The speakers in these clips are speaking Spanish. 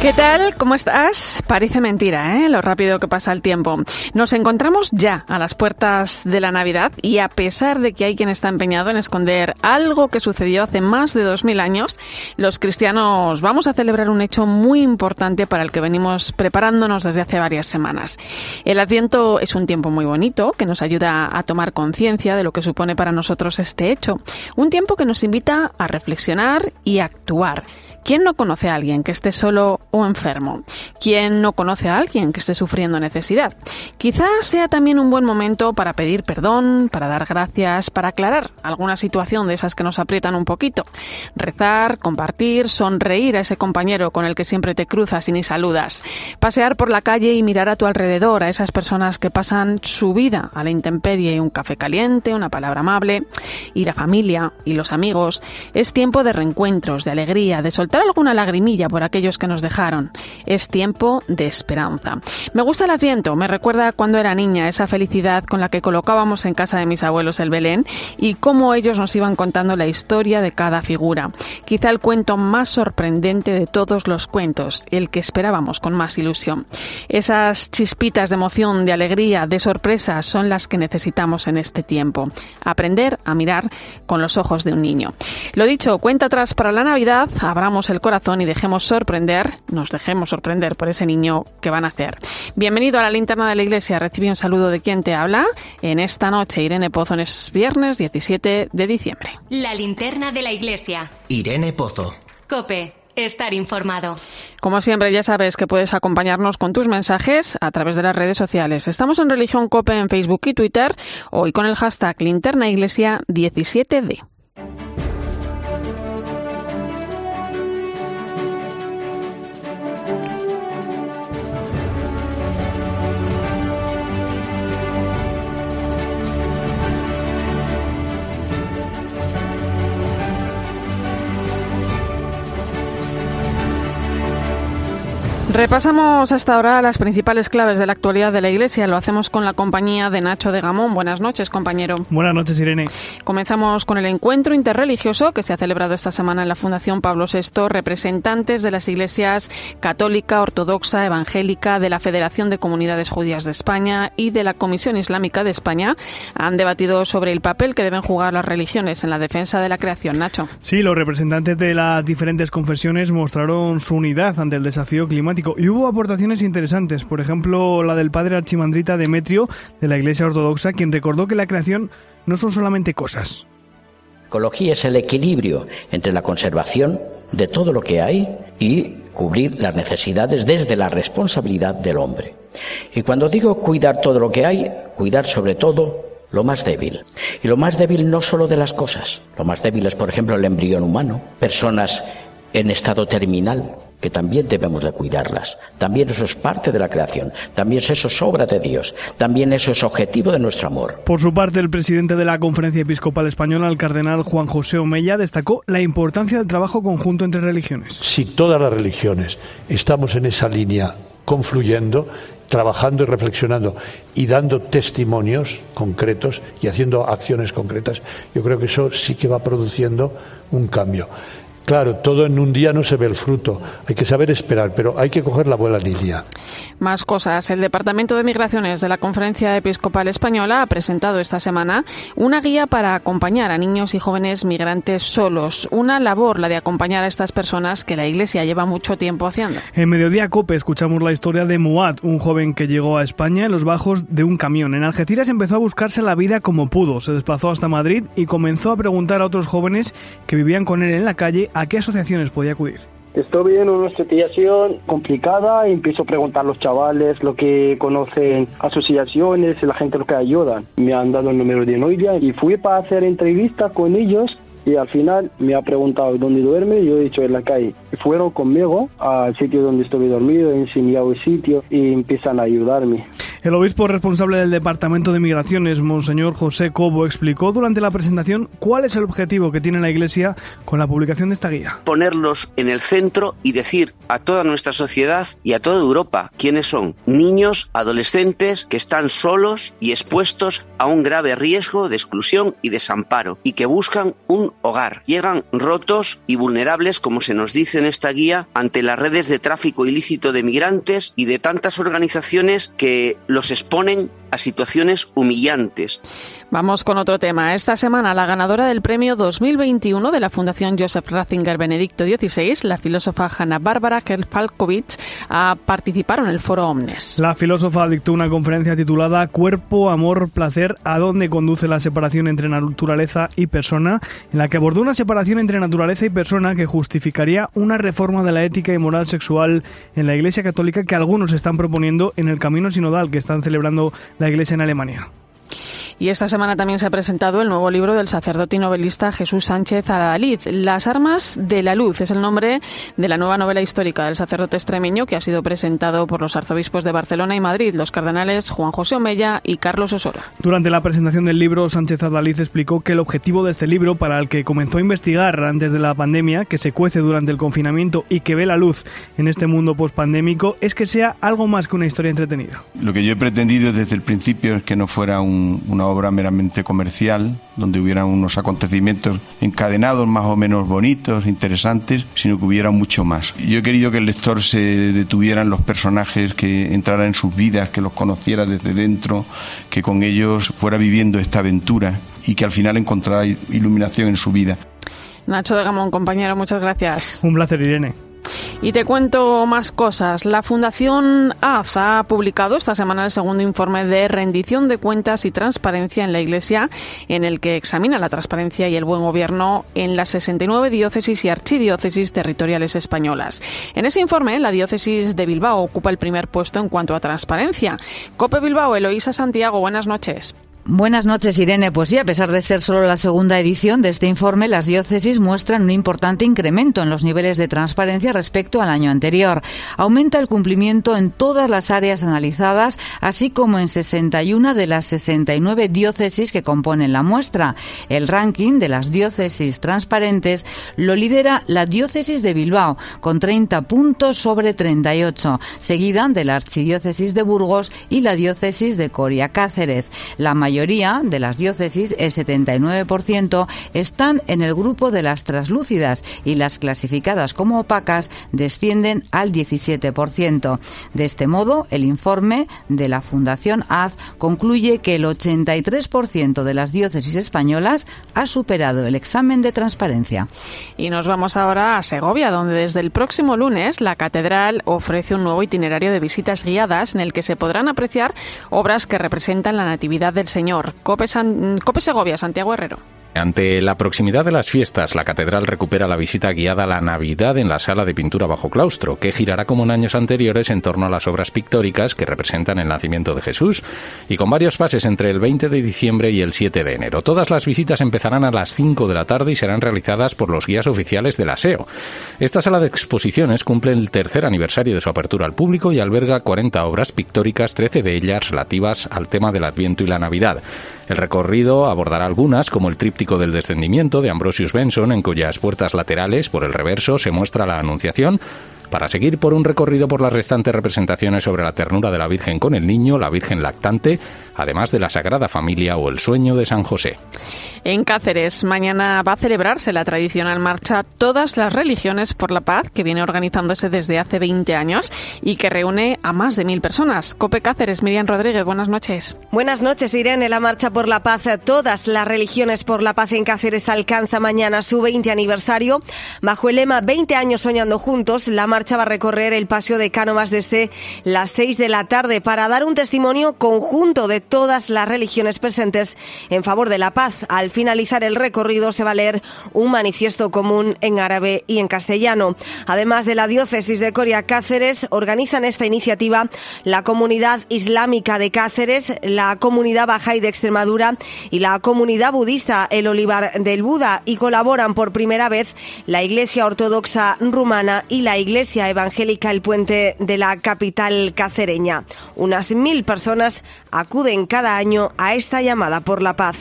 ¿Qué tal? ¿Cómo estás? Parece mentira, ¿eh? Lo rápido que pasa el tiempo. Nos encontramos ya a las puertas de la Navidad y a pesar de que hay quien está empeñado en esconder algo que sucedió hace más de 2000 años, los cristianos vamos a celebrar un hecho muy importante para el que venimos preparándonos desde hace varias semanas. El Adviento es un tiempo muy bonito que nos ayuda a tomar conciencia de lo que supone para nosotros este hecho. Un tiempo que nos invita a reflexionar y a actuar. ¿Quién no conoce a alguien que esté solo o enfermo? ¿Quién no conoce a alguien que esté sufriendo necesidad? Quizás sea también un buen momento para pedir perdón, para dar gracias, para aclarar alguna situación de esas que nos aprietan un poquito. Rezar, compartir, sonreír a ese compañero con el que siempre te cruzas y ni saludas. Pasear por la calle y mirar a tu alrededor a esas personas que pasan su vida a la intemperie, un café caliente, una palabra amable. Y la familia y los amigos. Es tiempo de reencuentros, de alegría, de soltar alguna lagrimilla por aquellos que nos dejaron. Es tiempo de esperanza. Me gusta el asiento, me recuerda cuando era niña esa felicidad con la que colocábamos en casa de mis abuelos el Belén y cómo ellos nos iban contando la historia de cada figura. Quizá el cuento más sorprendente de todos los cuentos, el que esperábamos con más ilusión. Esas chispitas de emoción, de alegría, de sorpresa son las que necesitamos en este tiempo. Aprender a mirar con los ojos de un niño. Lo dicho, cuenta atrás para la Navidad, abramos el corazón y dejemos sorprender, nos dejemos sorprender por ese niño que van a hacer. Bienvenido a la linterna de la iglesia. Recibe un saludo de quien te habla en esta noche. Irene Pozo es viernes 17 de diciembre. La linterna de la iglesia. Irene Pozo. Cope. Estar informado. Como siempre, ya sabes que puedes acompañarnos con tus mensajes a través de las redes sociales. Estamos en Religión Cope en Facebook y Twitter, hoy con el hashtag Linterna Iglesia 17D. Repasamos hasta ahora las principales claves de la actualidad de la Iglesia. Lo hacemos con la compañía de Nacho de Gamón. Buenas noches, compañero. Buenas noches, Irene. Comenzamos con el encuentro interreligioso que se ha celebrado esta semana en la Fundación Pablo VI. Representantes de las iglesias católica, ortodoxa, evangélica, de la Federación de Comunidades Judías de España y de la Comisión Islámica de España han debatido sobre el papel que deben jugar las religiones en la defensa de la creación. Nacho. Sí, los representantes de las diferentes confesiones mostraron su unidad ante el desafío climático y hubo aportaciones interesantes, por ejemplo la del padre archimandrita Demetrio de la Iglesia Ortodoxa, quien recordó que la creación no son solamente cosas. Ecología es el equilibrio entre la conservación de todo lo que hay y cubrir las necesidades desde la responsabilidad del hombre. Y cuando digo cuidar todo lo que hay, cuidar sobre todo lo más débil. Y lo más débil no solo de las cosas, lo más débil es, por ejemplo, el embrión humano, personas en estado terminal, que también debemos de cuidarlas. También eso es parte de la creación. También eso es obra de Dios. También eso es objetivo de nuestro amor. Por su parte, el presidente de la Conferencia Episcopal Española, el cardenal Juan José Omeya, destacó la importancia del trabajo conjunto entre religiones. Si todas las religiones estamos en esa línea confluyendo, trabajando y reflexionando y dando testimonios concretos y haciendo acciones concretas, yo creo que eso sí que va produciendo un cambio. Claro, todo en un día no se ve el fruto. Hay que saber esperar, pero hay que coger la buena línea. Más cosas. El Departamento de Migraciones de la Conferencia Episcopal Española ha presentado esta semana una guía para acompañar a niños y jóvenes migrantes solos. Una labor, la de acompañar a estas personas que la Iglesia lleva mucho tiempo haciendo. En Mediodía Cope escuchamos la historia de Muad, un joven que llegó a España en los bajos de un camión. En Algeciras empezó a buscarse la vida como pudo. Se desplazó hasta Madrid y comenzó a preguntar a otros jóvenes que vivían con él en la calle ¿a qué asociaciones podía acudir? Estoy en una situación complicada y empiezo a preguntar a los chavales lo que conocen asociaciones la gente lo que ayudan. Me han dado el número de Noelia y fui para hacer entrevista con ellos y al final me ha preguntado dónde duerme y yo he dicho en la calle. Fueron conmigo al sitio donde estuve dormido, he enseñado el sitio y empiezan a ayudarme. El obispo responsable del Departamento de Migraciones, Monseñor José Cobo, explicó durante la presentación cuál es el objetivo que tiene la Iglesia con la publicación de esta guía. Ponerlos en el centro y decir a toda nuestra sociedad y a toda Europa quiénes son niños, adolescentes que están solos y expuestos a un grave riesgo de exclusión y desamparo y que buscan un hogar. Llegan rotos y vulnerables, como se nos dice en esta guía, ante las redes de tráfico ilícito de migrantes y de tantas organizaciones que los exponen a situaciones humillantes. Vamos con otro tema. Esta semana la ganadora del premio 2021 de la Fundación Joseph Ratzinger Benedicto XVI, la filósofa Hanna Kerfalkovich, ha participado en el foro Omnes. La filósofa dictó una conferencia titulada Cuerpo, Amor, Placer, ¿a dónde conduce la separación entre naturaleza y persona? en la que abordó una separación entre naturaleza y persona que justificaría una reforma de la ética y moral sexual en la Iglesia Católica que algunos están proponiendo en el camino sinodal que están celebrando la Iglesia en Alemania. Y esta semana también se ha presentado el nuevo libro del sacerdote y novelista Jesús Sánchez Aradalid, Las armas de la luz. Es el nombre de la nueva novela histórica del sacerdote extremeño que ha sido presentado por los arzobispos de Barcelona y Madrid, los cardenales Juan José Omella y Carlos Osoro. Durante la presentación del libro, Sánchez Aradalid explicó que el objetivo de este libro, para el que comenzó a investigar antes de la pandemia, que se cuece durante el confinamiento y que ve la luz en este mundo pospandémico, es que sea algo más que una historia entretenida. Lo que yo he pretendido desde el principio es que no fuera un, una obra meramente comercial, donde hubieran unos acontecimientos encadenados más o menos bonitos, interesantes, sino que hubiera mucho más. Yo he querido que el lector se detuviera en los personajes, que entrara en sus vidas, que los conociera desde dentro, que con ellos fuera viviendo esta aventura y que al final encontrara iluminación en su vida. Nacho de Gamón, compañero, muchas gracias. Un placer, Irene. Y te cuento más cosas. La Fundación AZ ha publicado esta semana el segundo informe de rendición de cuentas y transparencia en la Iglesia, en el que examina la transparencia y el buen gobierno en las 69 diócesis y archidiócesis territoriales españolas. En ese informe, la diócesis de Bilbao ocupa el primer puesto en cuanto a transparencia. Cope Bilbao, Eloísa Santiago, buenas noches. Buenas noches, Irene. Pues sí, a pesar de ser solo la segunda edición de este informe, las diócesis muestran un importante incremento en los niveles de transparencia respecto al año anterior. Aumenta el cumplimiento en todas las áreas analizadas, así como en 61 de las 69 diócesis que componen la muestra. El ranking de las diócesis transparentes lo lidera la diócesis de Bilbao, con 30 puntos sobre 38, seguida de la archidiócesis de Burgos y la diócesis de Coria Cáceres. La mayoría de las diócesis, el 79%, están en el grupo de las traslúcidas y las clasificadas como opacas descienden al 17%. De este modo, el informe de la Fundación AZ concluye que el 83% de las diócesis españolas ha superado el examen de transparencia. Y nos vamos ahora a Segovia, donde desde el próximo lunes la catedral ofrece un nuevo itinerario de visitas guiadas en el que se podrán apreciar obras que representan la Natividad del Señor. Cope, Cope Segovia, Santiago Herrero. Ante la proximidad de las fiestas, la catedral recupera la visita guiada a la Navidad en la sala de pintura bajo claustro, que girará como en años anteriores en torno a las obras pictóricas que representan el nacimiento de Jesús, y con varios pases entre el 20 de diciembre y el 7 de enero. Todas las visitas empezarán a las 5 de la tarde y serán realizadas por los guías oficiales del aseo. Esta sala de exposiciones cumple el tercer aniversario de su apertura al público y alberga 40 obras pictóricas, 13 de ellas relativas al tema del Adviento y la Navidad. El recorrido abordará algunas, como el tríptico del descendimiento de Ambrosius Benson, en cuyas puertas laterales, por el reverso, se muestra la Anunciación, para seguir por un recorrido por las restantes representaciones sobre la ternura de la Virgen con el niño, la Virgen lactante, además de la Sagrada Familia o el sueño de San José. En Cáceres, mañana va a celebrarse la tradicional marcha Todas las religiones por la paz, que viene organizándose desde hace 20 años y que reúne a más de mil personas. Cope Cáceres, Miriam Rodríguez, buenas noches. Buenas noches, Irene. La marcha por la paz, Todas las religiones por la paz en Cáceres alcanza mañana su 20 aniversario. Bajo el lema 20 años soñando juntos, la marcha va a recorrer el paseo de Cánovas desde las 6 de la tarde para dar un testimonio conjunto de todas las religiones presentes en favor de la paz. Al finalizar el recorrido se va a leer un manifiesto común en árabe y en castellano. Además de la diócesis de Coria Cáceres, organizan esta iniciativa la comunidad islámica de Cáceres, la comunidad Bahá'í de Extremadura y la comunidad budista El Olivar del Buda y colaboran por primera vez la Iglesia Ortodoxa Rumana y la Iglesia Iglesia Evangélica El Puente de la capital cacereña. Unas mil personas acuden cada año a esta llamada por la paz.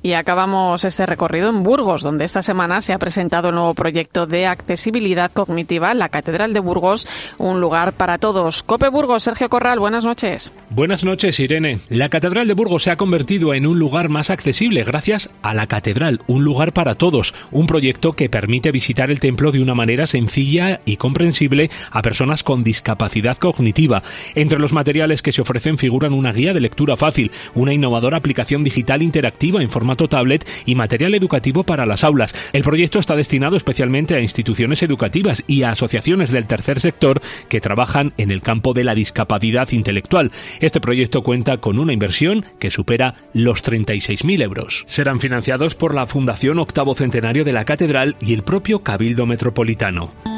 Y acabamos este recorrido en Burgos, donde esta semana se ha presentado el nuevo proyecto de accesibilidad cognitiva, la Catedral de Burgos, un lugar para todos. Cope Burgos, Sergio Corral, buenas noches. Buenas noches, Irene. La Catedral de Burgos se ha convertido en un lugar más accesible gracias a la Catedral, un lugar para todos, un proyecto que permite visitar el templo de una manera sencilla y comprensible a personas con discapacidad cognitiva. Entre los materiales que se ofrecen figuran una guía de lectura fácil, una innovadora aplicación digital interactiva en formato tablet y material educativo para las aulas. El proyecto está destinado especialmente a instituciones educativas y a asociaciones del tercer sector que trabajan en el campo de la discapacidad intelectual. Este proyecto cuenta con una inversión que supera los 36.000 euros. Serán financiados por la Fundación Octavo Centenario de la Catedral y el propio Cabildo Metropolitano.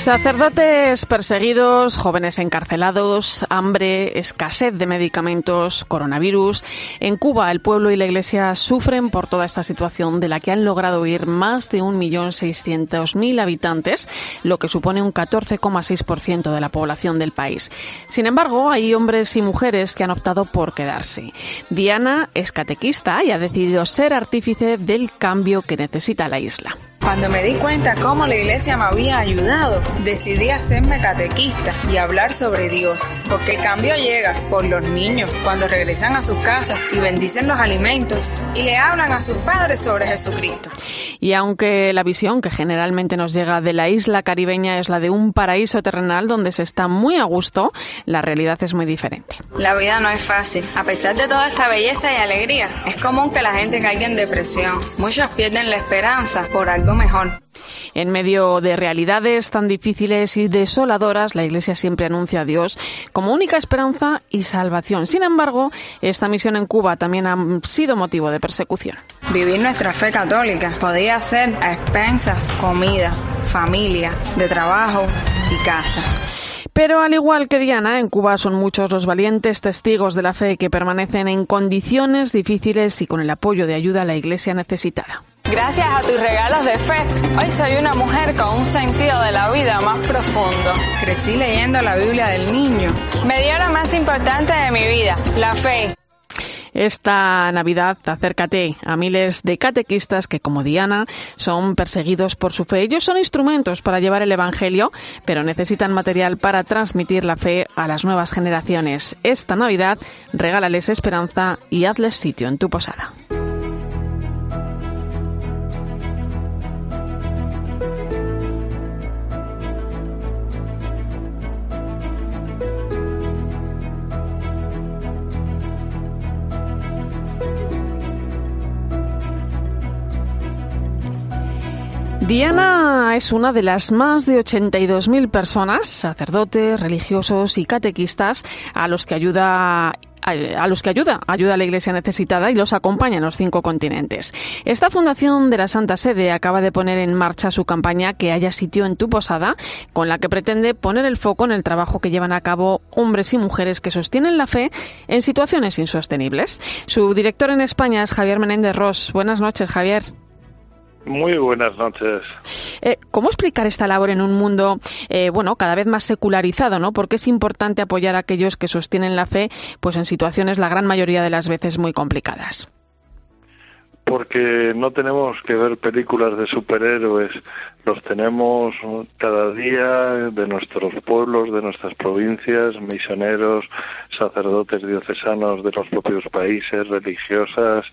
Sacerdotes perseguidos, jóvenes encarcelados, hambre, escasez de medicamentos, coronavirus. En Cuba, el pueblo y la iglesia sufren por toda esta situación de la que han logrado huir más de 1.600.000 habitantes, lo que supone un 14,6% de la población del país. Sin embargo, hay hombres y mujeres que han optado por quedarse. Diana es catequista y ha decidido ser artífice del cambio que necesita la isla. Cuando me di cuenta cómo la iglesia me había ayudado, decidí hacerme catequista y hablar sobre Dios, porque el cambio llega por los niños cuando regresan a sus casas y bendicen los alimentos y le hablan a sus padres sobre Jesucristo. Y aunque la visión que generalmente nos llega de la isla caribeña es la de un paraíso terrenal donde se está muy a gusto, la realidad es muy diferente. La vida no es fácil. A pesar de toda esta belleza y alegría, es común que la gente caiga en depresión. Muchos pierden la esperanza por algo mejor. En medio de realidades tan difíciles y desoladoras, la Iglesia siempre anuncia a Dios como única esperanza y salvación. Sin embargo, esta misión en Cuba también ha sido motivo de persecución. Vivir nuestra fe católica podía ser a expensas, comida, familia, de trabajo y casa. Pero al igual que Diana, en Cuba son muchos los valientes testigos de la fe que permanecen en condiciones difíciles y con el apoyo de ayuda a la Iglesia necesitada. Gracias a tus regalos de fe, hoy soy una mujer con un sentido de la vida más profundo. Crecí leyendo la Biblia del niño. Me dio lo más importante de mi vida, la fe. Esta Navidad acércate a miles de catequistas que, como Diana, son perseguidos por su fe. Ellos son instrumentos para llevar el Evangelio, pero necesitan material para transmitir la fe a las nuevas generaciones. Esta Navidad regálales esperanza y hazles sitio en tu posada. Diana es una de las más de 82.000 personas, sacerdotes, religiosos y catequistas, a los que ayuda a los que ayuda, ayuda a la Iglesia necesitada y los acompaña en los cinco continentes. Esta fundación de la Santa Sede acaba de poner en marcha su campaña Que haya sitio en tu posada, con la que pretende poner el foco en el trabajo que llevan a cabo hombres y mujeres que sostienen la fe en situaciones insostenibles. Su director en España es Javier Menéndez Ross. Buenas noches, Javier. Muy buenas noches. Eh, ¿Cómo explicar esta labor en un mundo, eh, bueno, cada vez más secularizado, ¿no? Porque es importante apoyar a aquellos que sostienen la fe, pues en situaciones la gran mayoría de las veces muy complicadas. Porque no tenemos que ver películas de superhéroes, los tenemos cada día de nuestros pueblos, de nuestras provincias, misioneros, sacerdotes diocesanos de los propios países, religiosas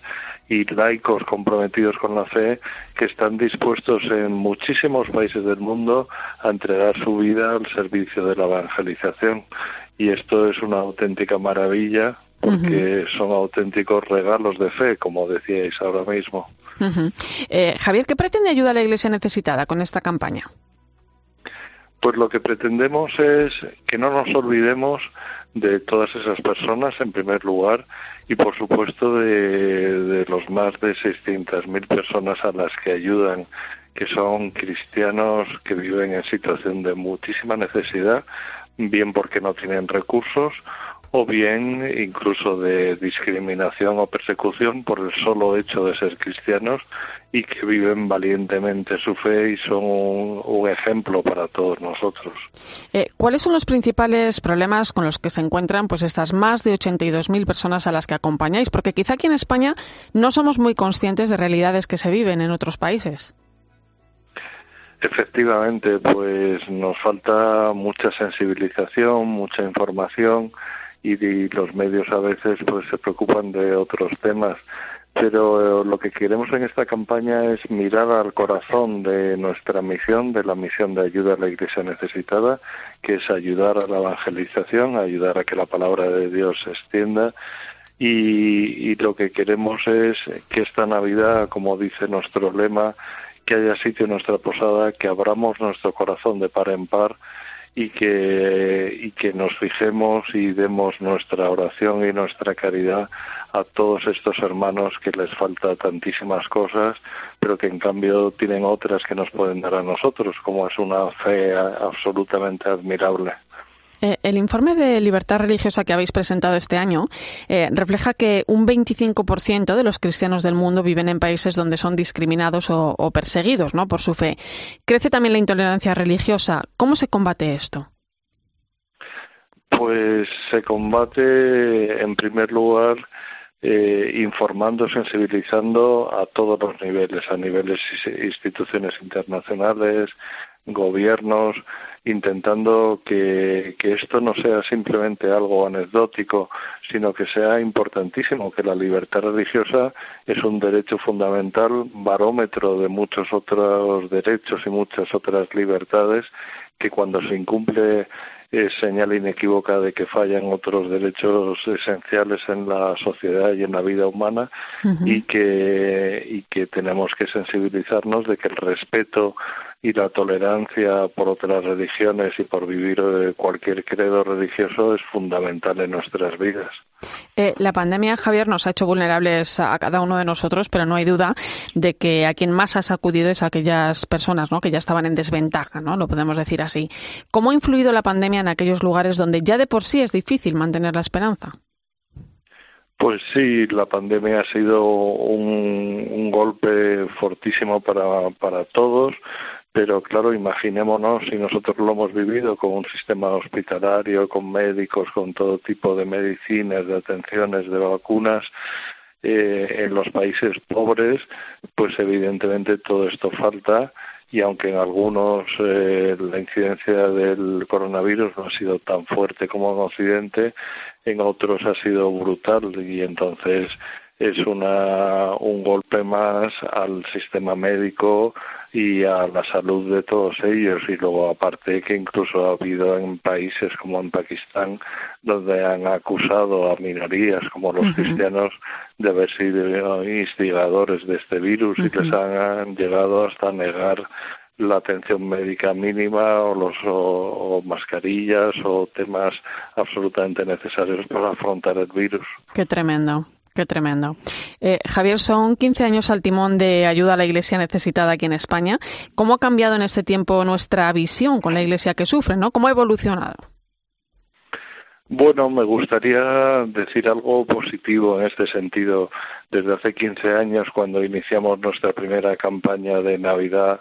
y laicos comprometidos con la fe que están dispuestos en muchísimos países del mundo a entregar su vida al servicio de la evangelización. Y esto es una auténtica maravilla porque son auténticos regalos de fe, como decíais ahora mismo. Eh, Javier, ¿qué pretende ayudar a la Iglesia necesitada con esta campaña? Pues lo que pretendemos es que no nos olvidemos de todas esas personas en primer lugar y por supuesto de, de los más de 600.000 personas a las que ayudan que son cristianos que viven en situación de muchísima necesidad, bien porque no tienen recursos o bien incluso de discriminación o persecución por el solo hecho de ser cristianos y que viven valientemente su fe y son un, ejemplo para todos nosotros. Eh, ¿Cuáles son los principales problemas con los que se encuentran pues estas más de 82.000 personas a las que acompañáis? Porque quizá aquí en España no somos muy conscientes de realidades que se viven en otros países. Efectivamente, pues nos falta mucha sensibilización, mucha información y, los medios a veces pues se preocupan de otros temas pero eh, lo que queremos en esta campaña es mirar al corazón de nuestra misión, de la misión de ayuda a la Iglesia necesitada, que es ayudar a la evangelización, ayudar a que la palabra de Dios se extienda. Y, y lo que queremos es que esta Navidad, como dice nuestro lema, que haya sitio en nuestra posada, que abramos nuestro corazón de par en par y que, y que nos fijemos y demos nuestra oración y nuestra caridad a todos estos hermanos que les falta tantísimas cosas, pero que en cambio tienen otras que nos pueden dar a nosotros, como es una fe absolutamente admirable. Eh, el informe de libertad religiosa que habéis presentado este año eh, refleja que un 25% de los cristianos del mundo viven en países donde son discriminados o, perseguidos ¿no? por su fe. Crece también la intolerancia religiosa. ¿Cómo se combate esto? Pues se combate en primer lugar eh, informando, sensibilizando a todos los niveles, a niveles instituciones internacionales, gobiernos, intentando que, esto no sea simplemente algo anecdótico, sino que sea importantísimo, que la libertad religiosa es un derecho fundamental, barómetro de muchos otros derechos y muchas otras libertades, que cuando se incumple es señal inequívoca de que fallan otros derechos esenciales en la sociedad y en la vida humana y que y que tenemos que sensibilizarnos de que el respeto y la tolerancia por otras religiones y por vivir eh, cualquier credo religioso es fundamental en nuestras vidas. Eh, la pandemia, Javier, nos ha hecho vulnerables a cada uno de nosotros, pero no hay duda de que a quien más ha sacudido es a aquellas personas ¿no? que ya estaban en desventaja, ¿no? lo podemos decir así. ¿Cómo ha influido la pandemia en aquellos lugares donde ya de por sí es difícil mantener la esperanza? Pues sí, la pandemia ha sido un, un golpe fortísimo para, para todos pero claro, imaginémonos si nosotros lo hemos vivido con un sistema hospitalario, con médicos, con todo tipo de medicinas, de atenciones, de vacunas, eh, en los países pobres, pues evidentemente todo esto falta y aunque en algunos eh, la incidencia del coronavirus no ha sido tan fuerte como en Occidente, en otros ha sido brutal y entonces es una, un golpe más al sistema médico y a la salud de todos ellos y luego aparte que incluso ha habido en países como en Pakistán donde han acusado a minorías como los cristianos de haber sido instigadores de este virus y les han, llegado hasta negar la atención médica mínima o los o, mascarillas o temas absolutamente necesarios para afrontar el virus. Qué tremendo. Qué tremendo. Eh, Javier, son 15 años al timón de ayuda a la Iglesia necesitada aquí en España. ¿Cómo ha cambiado en este tiempo nuestra visión con la Iglesia que sufre? ¿no? ¿Cómo ha evolucionado? Bueno, me gustaría decir algo positivo en este sentido. Desde hace 15 años, cuando iniciamos nuestra primera campaña de Navidad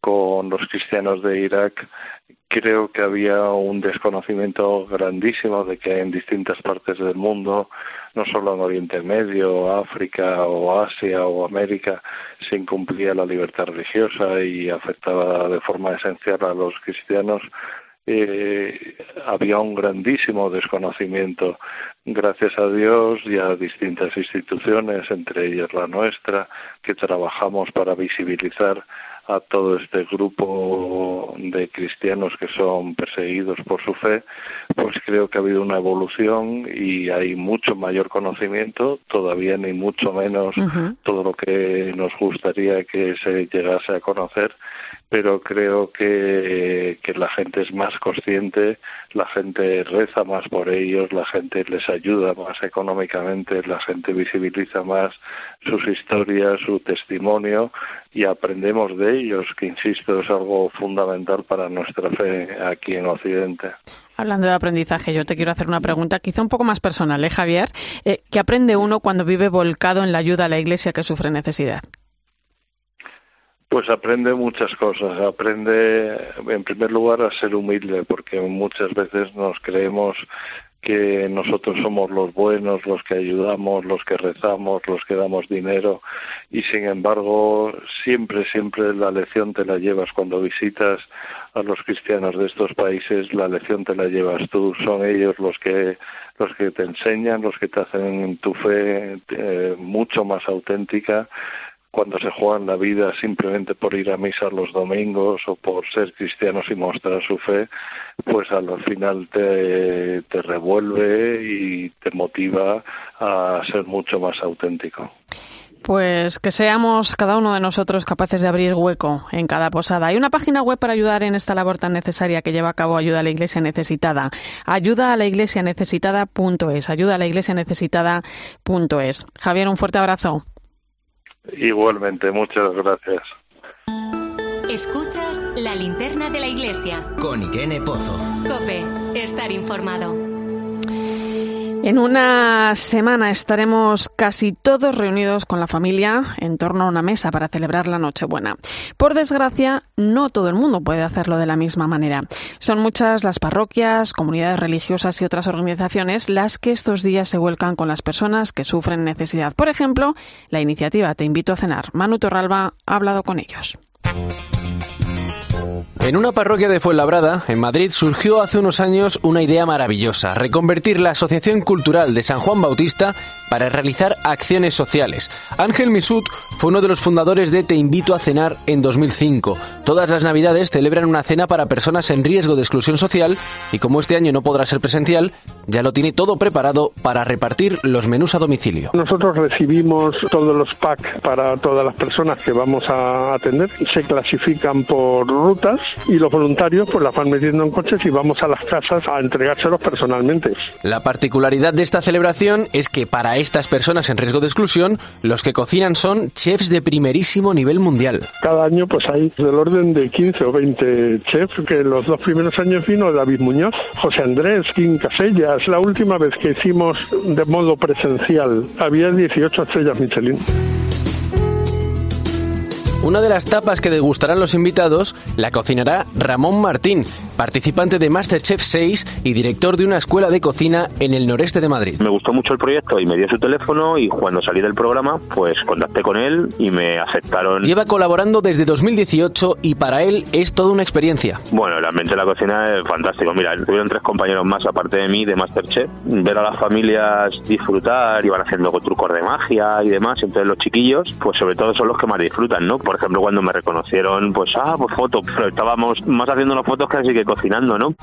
con los cristianos de Irak, creo que había un desconocimiento grandísimo de que en distintas partes del mundo, no solo en Oriente Medio, África o Asia o América, se incumplía la libertad religiosa y afectaba de forma esencial a los cristianos. Eh, había un grandísimo desconocimiento. Gracias a Dios y a distintas instituciones, entre ellas la nuestra, que trabajamos para visibilizar a todo este grupo de cristianos que son perseguidos por su fe, pues creo que ha habido una evolución y hay mucho mayor conocimiento, todavía ni mucho menos todo lo que nos gustaría que se llegase a conocer, pero creo que, que la gente es más consciente, la gente reza más por ellos, la gente les ayuda más económicamente, la gente visibiliza más sus historias, su testimonio y aprendemos de ellos, que insisto es algo fundamental para nuestra fe aquí en Occidente. Hablando de aprendizaje, yo te quiero hacer una pregunta quizá un poco más personal, ¿eh, Javier? Eh, ¿Qué aprende uno cuando vive volcado en la ayuda a la iglesia que sufre necesidad? Pues aprende muchas cosas. Aprende, en primer lugar, a ser humilde, porque muchas veces nos creemos que nosotros somos los buenos, los que ayudamos, los que rezamos, los que damos dinero y sin embargo siempre, siempre la lección te la llevas cuando visitas a los cristianos de estos países, la lección te la llevas tú, son ellos los que los que te enseñan, los que te hacen tu fe eh, mucho más auténtica cuando se juegan la vida simplemente por ir a misa los domingos o por ser cristianos y mostrar su fe, pues al final te, te revuelve y te motiva a ser mucho más auténtico. Pues que seamos cada uno de nosotros capaces de abrir hueco en cada posada. Hay una página web para ayudar en esta labor tan necesaria que lleva a cabo Ayuda a la Iglesia Necesitada. Ayuda a la Iglesia Necesitada.es. Ayuda a la Iglesia Necesitada.es. Javier, un fuerte abrazo. Igualmente, muchas gracias. Escuchas la linterna de la iglesia. Con Irene Pozo. Cope, estar informado. En una semana estaremos casi todos reunidos con la familia en torno a una mesa para celebrar la Nochebuena. Por desgracia, no todo el mundo puede hacerlo de la misma manera. Son muchas las parroquias, comunidades religiosas y otras organizaciones las que estos días se vuelcan con las personas que sufren necesidad. Por ejemplo, la iniciativa Te invito a cenar. Manu Torralba ha hablado con ellos. En una parroquia de Fuenlabrada, en Madrid, surgió hace unos años una idea maravillosa, reconvertir la Asociación Cultural de San Juan Bautista para realizar acciones sociales. Ángel Misut fue uno de los fundadores de Te invito a cenar en 2005. Todas las navidades celebran una cena para personas en riesgo de exclusión social y como este año no podrá ser presencial, ya lo tiene todo preparado para repartir los menús a domicilio. Nosotros recibimos todos los packs para todas las personas que vamos a atender. Se clasifican por rutas y los voluntarios pues las van metiendo en coches y vamos a las casas a entregárselos personalmente. La particularidad de esta celebración es que para estas personas en riesgo de exclusión, los que cocinan son chefs de primerísimo nivel mundial. Cada año pues hay del orden de 15 o 20 chefs, que los dos primeros años vino David Muñoz, José Andrés, Kim Casellas. La última vez que hicimos de modo presencial había 18 estrellas Michelin. Una de las tapas que degustarán los invitados la cocinará Ramón Martín, participante de Masterchef 6 y director de una escuela de cocina en el noreste de Madrid. Me gustó mucho el proyecto y me dio su teléfono y cuando salí del programa pues contacté con él y me aceptaron. Lleva colaborando desde 2018 y para él es toda una experiencia. Bueno, realmente la cocina es fantástico. Mira, tuvieron tres compañeros más aparte de mí de Masterchef. Ver a las familias disfrutar, iban haciendo trucos de magia y demás. Entonces los chiquillos pues sobre todo son los que más disfrutan, ¿no? Por ejemplo, cuando me reconocieron, pues, ah, pues foto, pero estábamos más haciendo las fotos casi que cocinando, ¿no?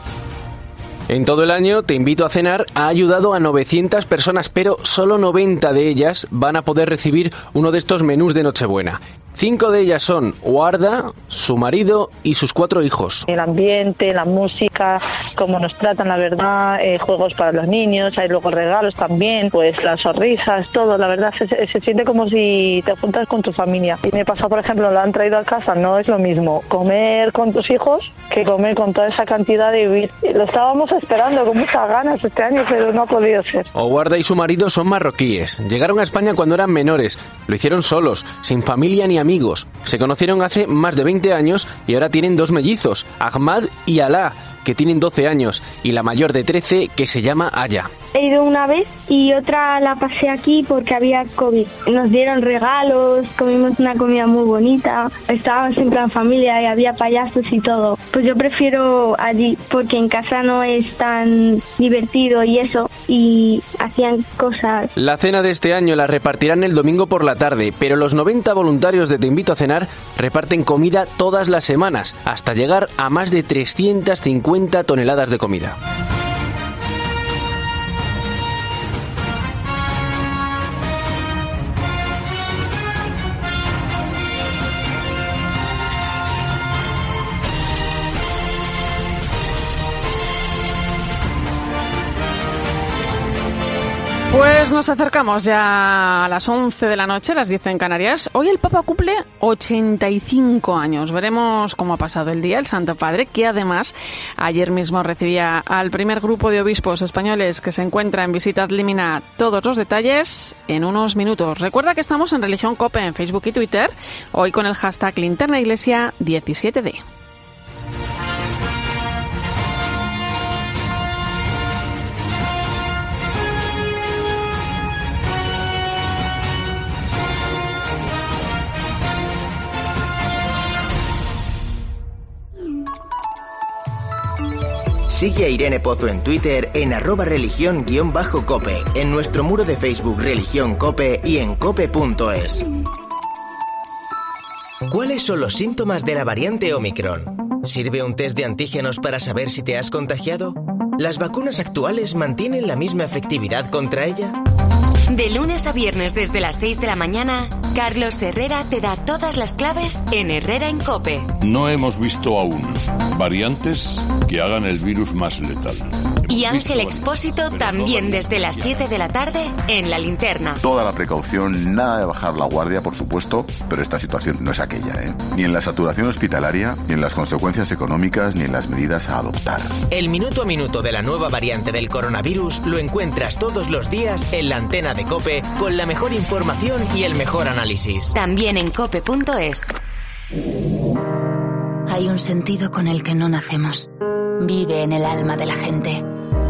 En todo el año, Te invito a cenar ha ayudado a 900 personas, pero solo 90 de ellas van a poder recibir uno de estos menús de Nochebuena. Cinco de ellas son Guarda, su marido y sus cuatro hijos. El ambiente, la música, cómo nos tratan, la verdad, eh, juegos para los niños, hay luego regalos también, pues las sonrisas, todo, la verdad se, se, siente como si te juntas con tu familia. Y me pasa, por ejemplo, lo han traído a casa, no es lo mismo comer con tus hijos que comer con toda esa cantidad de vivir. Lo estábamos esperando con muchas ganas este año, pero no ha podido ser. Guarda y su marido son marroquíes. Llegaron a España cuando eran menores, lo hicieron solos, sin familia ni amigos. Se conocieron hace más de 20 años y ahora tienen dos mellizos, Ahmad y Alá, que tienen 12 años, y la mayor de 13, que se llama Aya. He ido una vez y otra la pasé aquí porque había COVID. Nos dieron regalos, comimos una comida muy bonita, estábamos en plan familia y había payasos y todo. Pues yo prefiero allí porque en casa no es tan divertido y eso, y hacían cosas. La cena de este año la repartirán el domingo por la tarde, pero los 90 voluntarios de Te Invito a Cenar reparten comida todas las semanas, hasta llegar a más de 350 toneladas de comida. Pues nos acercamos ya a las 11 de la noche, las 10 en Canarias. Hoy el Papa cumple 85 años. Veremos cómo ha pasado el día el Santo Padre, que además ayer mismo recibía al primer grupo de obispos españoles que se encuentra en visita limina. Todos los detalles en unos minutos. Recuerda que estamos en Religión Cope en Facebook y Twitter, hoy con el hashtag Linterna Iglesia 17D. Sigue a Irene Pozo en Twitter en arroba religión-cope, en nuestro muro de Facebook Religión Cope y en cope.es. ¿Cuáles son los síntomas de la variante Omicron? ¿Sirve un test de antígenos para saber si te has contagiado? ¿Las vacunas actuales mantienen la misma efectividad contra ella? De lunes a viernes desde las 6 de la mañana, Carlos Herrera te da todas las claves en Herrera en Cope. No hemos visto aún variantes que hagan el virus más letal. Y Ángel Expósito también desde las 7 de la tarde en La Linterna. Toda la precaución, nada de bajar la guardia, por supuesto, pero esta situación no es aquella, ¿eh? Ni en la saturación hospitalaria, ni en las consecuencias económicas, ni en las medidas a adoptar. El minuto a minuto de la nueva variante del coronavirus lo encuentras todos los días en la antena de Cope con la mejor información y el mejor análisis. También en cope.es. Hay un sentido con el que no nacemos. Vive en el alma de la gente.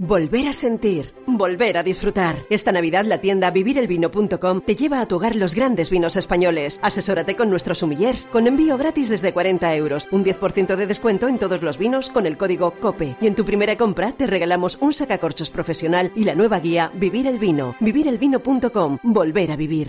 Volver a sentir, volver a disfrutar. Esta Navidad la tienda vivirelvino.com te lleva a tu hogar los grandes vinos españoles. Asesórate con nuestros sumillers, con envío gratis desde 40 euros, un 10% de descuento en todos los vinos con el código COPE. Y en tu primera compra te regalamos un sacacorchos profesional y la nueva guía Vivir el Vino. Vivirelvino.com, volver a vivir.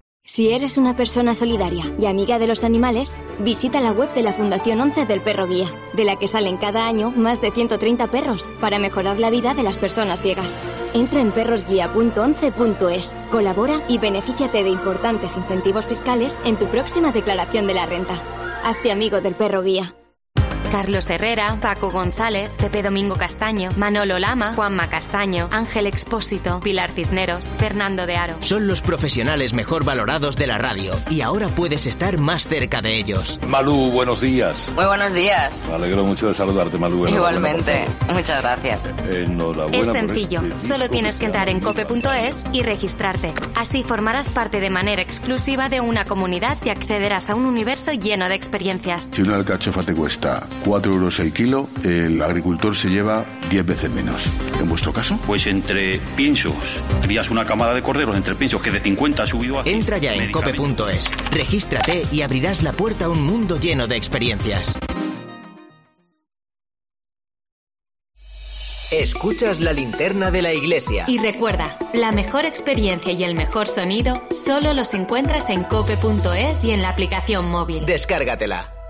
Si eres una persona solidaria y amiga de los animales, visita la web de la Fundación 11 del Perro Guía, de la que salen cada año más de 130 perros para mejorar la vida de las personas ciegas. Entra en perrosguía.11.es, colabora y benefíciate de importantes incentivos fiscales en tu próxima declaración de la renta. Hazte amigo del Perro Guía. Carlos Herrera, Paco González, Pepe Domingo Castaño, Manolo Lama, Juanma Castaño, Ángel Expósito, Pilar Cisneros, Fernando de Aro. Son los profesionales mejor valorados de la radio y ahora puedes estar más cerca de ellos. Malú, buenos días. Muy buenos días. Me alegro mucho de saludarte, Malú. Igualmente. Muchas gracias. Enhorabuena Es por sencillo, este solo tienes que entrar en cope.es y registrarte. Así formarás parte de manera exclusiva de una comunidad y accederás a un universo lleno de experiencias. Si una alcachofa te cuesta 4 euros el kilo, el agricultor se lleva 10 veces menos. ¿En vuestro caso? Pues entre piensos, crías una camada de corderos entre piensos que de 50 ha subido a 100. Entra ya en cope.es, regístrate y abrirás la puerta a un mundo lleno de experiencias. Escuchas la linterna de la iglesia. Y recuerda, la mejor experiencia y el mejor sonido solo los encuentras en cope.es y en la aplicación móvil. Descárgatela.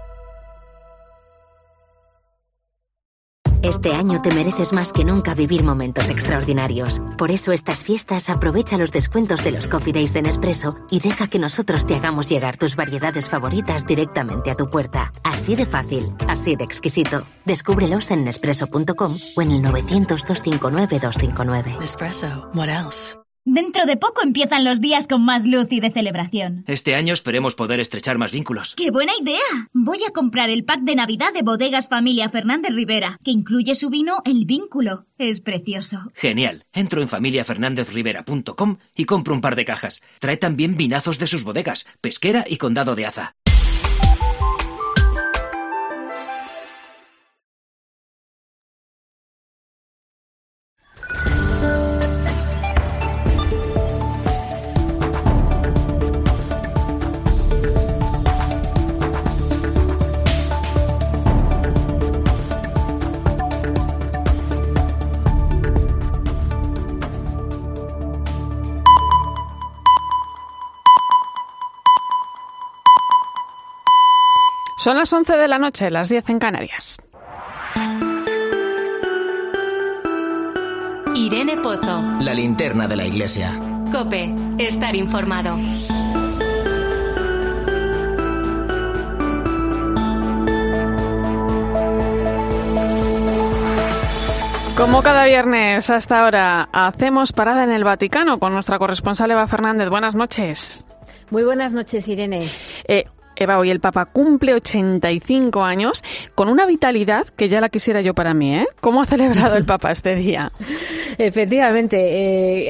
Este año te mereces más que nunca vivir momentos extraordinarios. Por eso estas fiestas aprovecha los descuentos de los Coffee Days de Nespresso y deja que nosotros te hagamos llegar tus variedades favoritas directamente a tu puerta. Así de fácil, así de exquisito. Descúbrelos en nespresso.com o en el 900 259 259. Nespresso, what else? Dentro de poco empiezan los días con más luz y de celebración. Este año esperemos poder estrechar más vínculos. ¡Qué buena idea! Voy a comprar el pack de Navidad de Bodegas Familia Fernández Rivera, que incluye su vino El Vínculo. Es precioso. Genial. Entro en familiafernandezrivera.com y compro un par de cajas. Trae también vinazos de sus bodegas, Pesquera y Condado de Aza. Son las 11 de la noche, las 10 en Canarias. Irene Pozo. La linterna de la iglesia. Cope, estar informado. Como cada viernes hasta ahora, hacemos parada en el Vaticano con nuestra corresponsal Eva Fernández. Buenas noches. Muy buenas noches, Irene. Eh, Eva, hoy el Papa cumple 85 años con una vitalidad que ya la quisiera yo para mí, ¿eh? ¿Cómo ha celebrado el Papa este día? Efectivamente,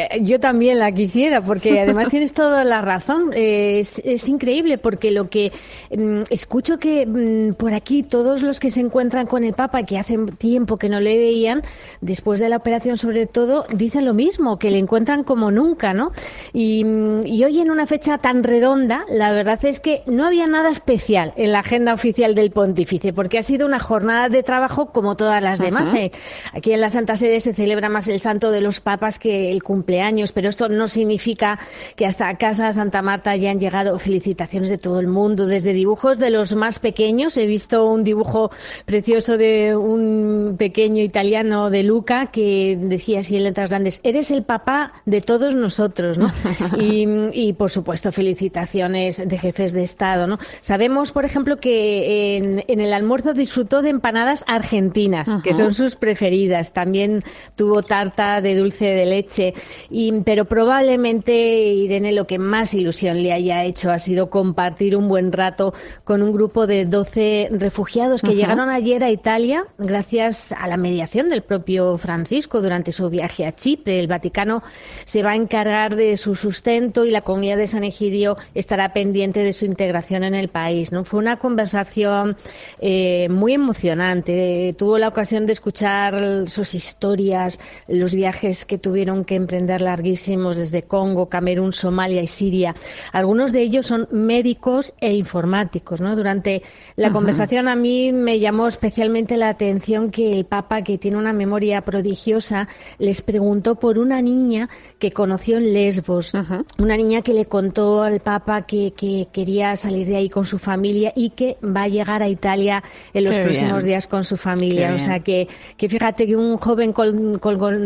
eh, yo también la quisiera, porque además tienes toda la razón. es, increíble, porque lo que mm, escucho que mm, por aquí todos los que se encuentran con el Papa, que hace tiempo que no le veían, después de la operación sobre todo, dicen lo mismo, que le encuentran como nunca, ¿no? Y, mm, y hoy en una fecha tan redonda, la verdad es que no había nada especial en la agenda oficial del pontífice, porque ha sido una jornada de trabajo como todas las demás. ¿eh? Aquí en la Santa Sede se celebra más el santo de los papas que el cumpleaños, pero esto no significa que hasta casa Santa Marta hayan llegado felicitaciones de todo el mundo, desde dibujos de los más pequeños. He visto un dibujo precioso de un pequeño italiano de Luca que decía así en letras grandes, eres el papá de todos nosotros, ¿no? y, y por supuesto felicitaciones de jefes de Estado, ¿no? Sabemos, por ejemplo, que en, el almuerzo disfrutó de empanadas argentinas, que son sus preferidas. También tuvo tarta de dulce de leche. Y, pero probablemente, Irene, lo que más ilusión le haya hecho ha sido compartir un buen rato con un grupo de 12 refugiados que llegaron ayer a Italia gracias a la mediación del propio Francisco durante su viaje a Chipre. El Vaticano se va a encargar de su sustento y la comunidad de San Egidio estará pendiente de su integración en el país. ¿no? Fue una conversación eh, muy emocionante. Tuvo la ocasión de escuchar sus historias, los viajes que tuvieron que emprender larguísimos desde Congo, Camerún, Somalia y Siria. Algunos de ellos son médicos e informáticos. ¿no? Durante la conversación a mí me llamó especialmente la atención que el Papa, que tiene una memoria prodigiosa, les preguntó por una niña que conoció en Lesbos, una niña que le contó al Papa que, que quería salir de ahí con su familia y que va a llegar a Italia en los próximos días con su familia. o sea que, que fíjate que un joven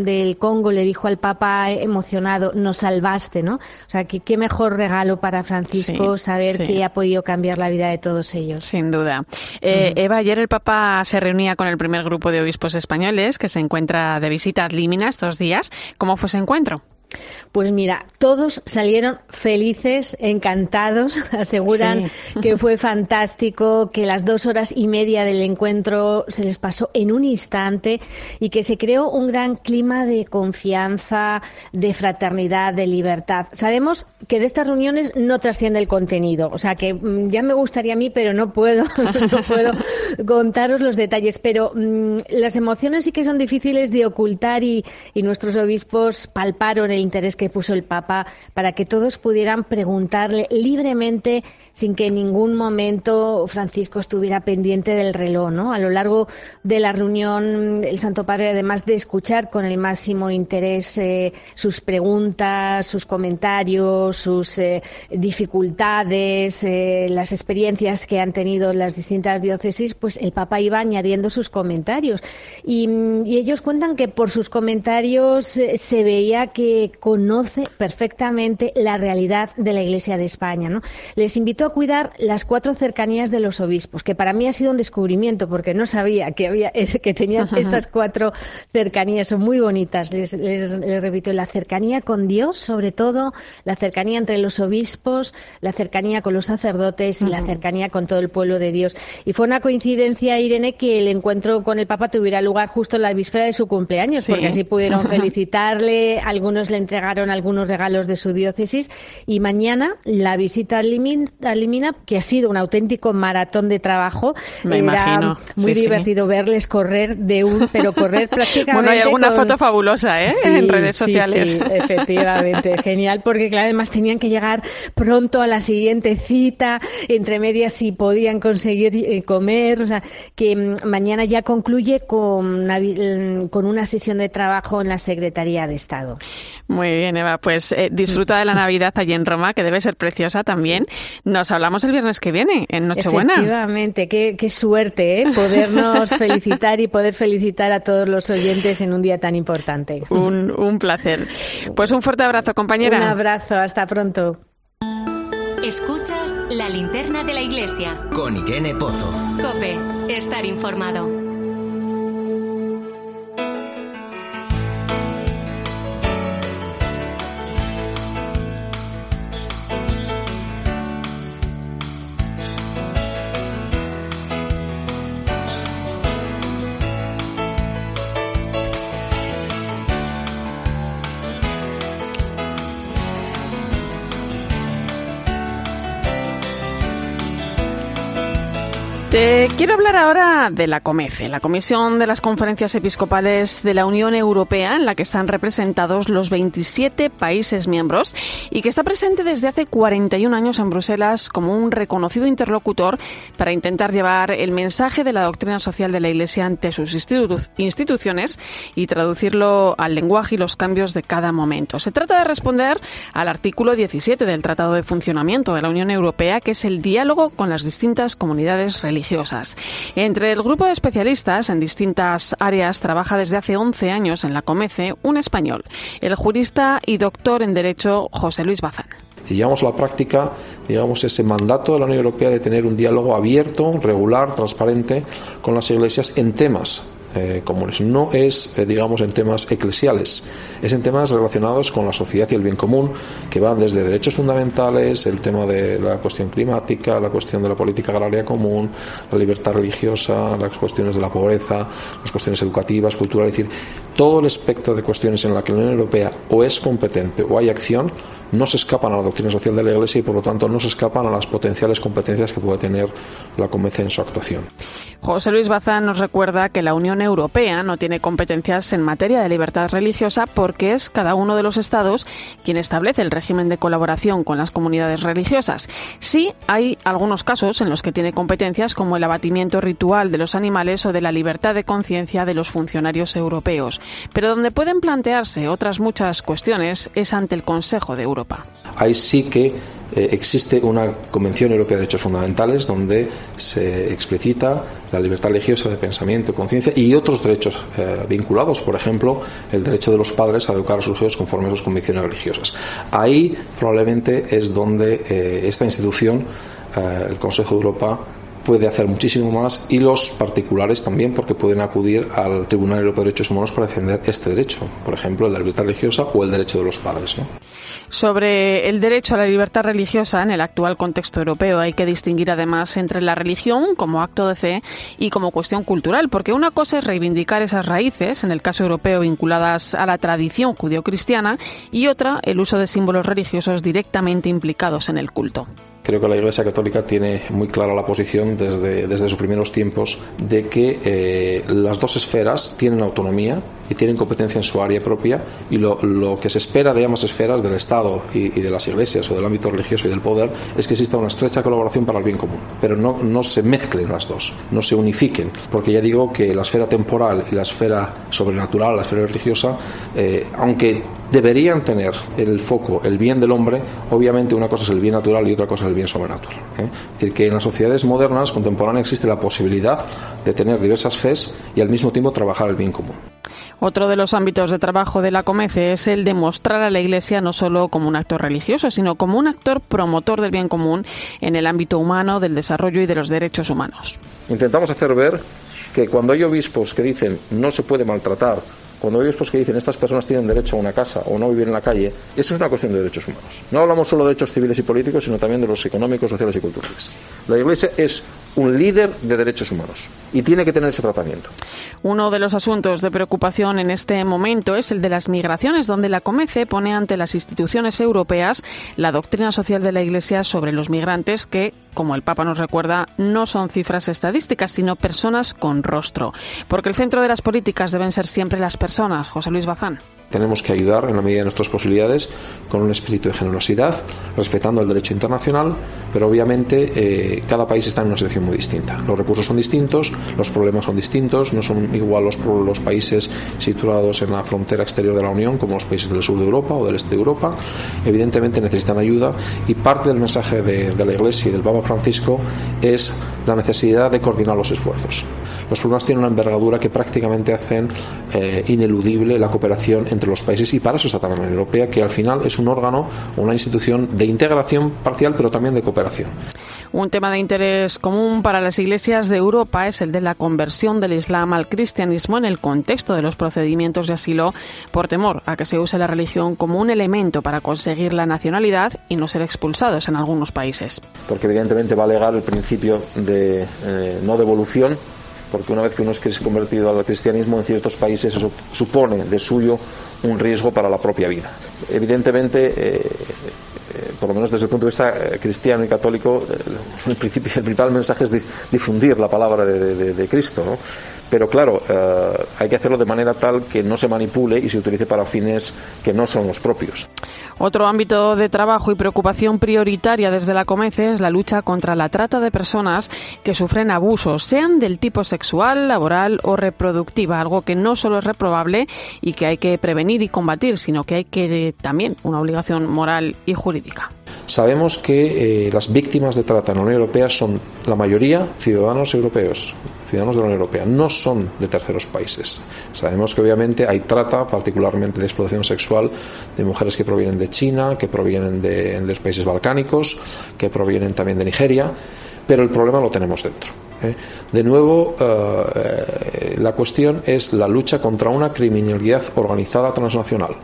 del Congo le dijo al Papa emocionado, nos salvaste, ¿no? O sea que qué mejor regalo para Francisco saber que ha podido cambiar la vida de todos ellos. Sin duda. Eh, Eva, ayer el Papa se reunía con el primer grupo de obispos españoles que se encuentra de visita a Límina estos días. ¿Cómo fue ese encuentro? Pues mira, todos salieron felices, encantados, aseguran que fue fantástico, que las dos horas y media del encuentro se les pasó en un instante y que se creó un gran clima de confianza, de fraternidad, de libertad. Sabemos que de estas reuniones no trasciende el contenido, o sea que mm, ya me gustaría a mí, pero no puedo, no puedo contaros los detalles, pero mm, las emociones sí que son difíciles de ocultar y, y nuestros obispos palparon el interés que puso el Papa para que todos pudieran preguntarle libremente sin que en ningún momento Francisco estuviera pendiente del reloj. ¿no? A lo largo de la reunión, el Santo Padre, además de escuchar con el máximo interés eh, sus preguntas, sus comentarios, sus eh, dificultades, eh, las experiencias que han tenido las distintas diócesis, pues el Papa iba añadiendo sus comentarios. Y, ellos cuentan que por sus comentarios se veía que conoce perfectamente la realidad de la Iglesia de España. ¿no? Les invito a cuidar las cuatro cercanías de los obispos, que para mí ha sido un descubrimiento porque no sabía que había que tenían estas cuatro cercanías, son muy bonitas. Les, repito, la cercanía con Dios, sobre todo, la cercanía entre los obispos, la cercanía con los sacerdotes y la cercanía con todo el pueblo de Dios. Y fue una coincidencia, Irene, que el encuentro con el Papa tuviera lugar justo en la víspera de su cumpleaños, porque así pudieron felicitarle, algunos le entregaron algunos regalos de su diócesis y mañana la visita al Limina, que ha sido un auténtico maratón de trabajo. Me Era muy divertido verles correr de un, pero correr prácticamente. Bueno, hay alguna foto fabulosa, ¿eh? en redes sociales. Sí, efectivamente, genial, porque claro, además tenían que llegar pronto a la siguiente cita, entre medias si podían conseguir eh, comer, o sea, que mm, mañana ya concluye con una, con una sesión de trabajo en la Secretaría de Estado. Muy bien, Eva. Pues eh, disfruta de la Navidad allí en Roma, que debe ser preciosa también. Nos hablamos el viernes que viene, en Nochebuena. Efectivamente, qué, qué suerte ¿eh? podernos felicitar y poder felicitar a todos los oyentes en un día tan importante. Un, un placer. Pues un fuerte abrazo, compañera. Un abrazo, hasta pronto. Escuchas la linterna de la iglesia. Con Irene Pozo. Cope, estar informado. Quiero hablar ahora de la COMECE, la Comisión de las Conferencias Episcopales de la Unión Europea, en la que están representados los 27 países miembros y que está presente desde hace 41 años en Bruselas como un reconocido interlocutor para intentar llevar el mensaje de la doctrina social de la Iglesia ante sus instituciones y traducirlo al lenguaje y los cambios de cada momento. Se trata de responder al artículo 17 del Tratado de Funcionamiento de la Unión Europea, que es el diálogo con las distintas comunidades religiosas entre el grupo de especialistas en distintas áreas trabaja desde hace 11 años en la Comece un español, el jurista y doctor en Derecho José Luis Bazán. Y llevamos a la práctica, digamos, ese mandato de la Unión Europea de tener un diálogo abierto, regular, transparente con las iglesias en temas eh, comunes. No es, eh, digamos, en temas eclesiales, es en temas relacionados con la sociedad y el bien común, que van desde derechos fundamentales, el tema de la cuestión climática, la cuestión de la política agraria común, la libertad religiosa, las cuestiones de la pobreza, las cuestiones educativas, culturales, es decir, todo el espectro de cuestiones en la que la Unión Europea o es competente o hay acción, no se escapan a la doctrina social de la Iglesia y por lo tanto no se escapan a las potenciales competencias que puede tener la Convención en su actuación. José Luis Bazán nos recuerda que la Unión Europea no tiene competencias en materia de libertad religiosa porque es cada uno de los estados quien establece el régimen de colaboración con las comunidades religiosas. Sí hay algunos casos en los que tiene competencias como el abatimiento ritual de los animales o de la libertad de conciencia de los funcionarios europeos, pero donde pueden plantearse otras muchas cuestiones es ante el Consejo de Europa. Ahí sí que eh, existe una Convención Europea de Derechos Fundamentales donde se explicita la libertad religiosa de pensamiento, conciencia y otros derechos eh, vinculados, por ejemplo, el derecho de los padres a educar a sus hijos conforme a sus convicciones religiosas. Ahí probablemente es donde eh, esta institución, el Consejo de Europa, puede hacer muchísimo más y los particulares también porque pueden acudir al Tribunal Europeo de Derechos Humanos para defender este derecho, por ejemplo, el de la libertad religiosa o el derecho de los padres. Sobre el derecho a la libertad religiosa en el actual contexto europeo hay que distinguir además entre la religión como acto de fe y como cuestión cultural, porque una cosa es reivindicar esas raíces, en el caso europeo vinculadas a la tradición judio-cristiana, y otra el uso de símbolos religiosos directamente implicados en el culto. Creo que la Iglesia Católica tiene muy clara la posición desde, desde sus primeros tiempos de que eh, las dos esferas tienen autonomía y tienen competencia en su área propia y lo, lo que se espera de ambas esferas, del Estado y, de las iglesias o del ámbito religioso y del poder, es que exista una estrecha colaboración para el bien común. Pero no, no se mezclen las dos, no se unifiquen, porque ya digo que la esfera temporal y la esfera sobrenatural, la esfera religiosa, eh, aunque deberían tener el foco el bien del hombre, obviamente una cosa es el bien natural y otra cosa es el bien sobrenatural. ¿eh? Es decir, que en las sociedades modernas, contemporáneas, existe la posibilidad de tener diversas fes y al mismo tiempo trabajar el bien común. Otro de los ámbitos de trabajo de la Comece es el de mostrar a la Iglesia no solo como un actor religioso, sino como un actor promotor del bien común en el ámbito humano, del desarrollo y de los derechos humanos. Intentamos hacer ver que cuando hay obispos que dicen no se puede maltratar cuando hay obispos que dicen estas personas tienen derecho a una casa o no vivir en la calle, eso es una cuestión de derechos humanos. No hablamos solo de derechos civiles y políticos, sino también de los económicos, sociales y culturales. La Iglesia es un líder de derechos humanos y tiene que tener ese tratamiento. Uno de los asuntos de preocupación en este momento es el de las migraciones, donde la COMECE pone ante las instituciones europeas la doctrina social de la Iglesia sobre los migrantes que, como el Papa nos recuerda, no son cifras estadísticas, sino personas con rostro. Porque el centro de las políticas deben ser siempre las personas. José Luis Bazán. Tenemos que ayudar en la medida de nuestras posibilidades con un espíritu de generosidad, respetando el derecho internacional, pero obviamente eh, cada país está en una situación muy distinta. Los recursos son distintos, los problemas son distintos, no son igual los, los países situados en la frontera exterior de la Unión como los países del sur de Europa o del este de Europa. Evidentemente necesitan ayuda y parte del mensaje de, de la Iglesia y del Papa Francisco es la necesidad de coordinar los esfuerzos. Los problemas tienen una envergadura que prácticamente hacen eh, ineludible la cooperación entre los países y para eso está también la Unión Europea, que al final es un órgano, una institución de integración parcial, pero también de cooperación. Un tema de interés común para las iglesias de Europa es el de la conversión del Islam al cristianismo en el contexto de los procedimientos de asilo por temor a que se use la religión como un elemento para conseguir la nacionalidad y no ser expulsados en algunos países. Porque evidentemente va a alegar el principio de eh, no devolución porque una vez que uno es convertido al cristianismo en ciertos países eso supone de suyo un riesgo para la propia vida. Evidentemente, eh, eh, por lo menos desde el punto de vista eh, cristiano y católico, el, principal mensaje es difundir la palabra de, de, de Cristo. ¿no? Pero claro, eh, hay que hacerlo de manera tal que no se manipule y se utilice para fines que no son los propios. Otro ámbito de trabajo y preocupación prioritaria desde la Comece es la lucha contra la trata de personas que sufren abusos, sean del tipo sexual, laboral o reproductiva, algo que no solo es reprobable y que hay que prevenir y combatir, sino que hay que también una obligación moral y jurídica. Sabemos que eh, las víctimas de trata en la Unión Europea son la mayoría ciudadanos europeos, ciudadanos de la Unión Europea, no son de terceros países. Sabemos que obviamente hay trata, particularmente de explotación sexual, de mujeres que provienen de China, que provienen de, los países balcánicos, que provienen también de Nigeria, pero el problema lo tenemos dentro. ¿eh? De nuevo, eh, la cuestión es la lucha contra una criminalidad organizada transnacional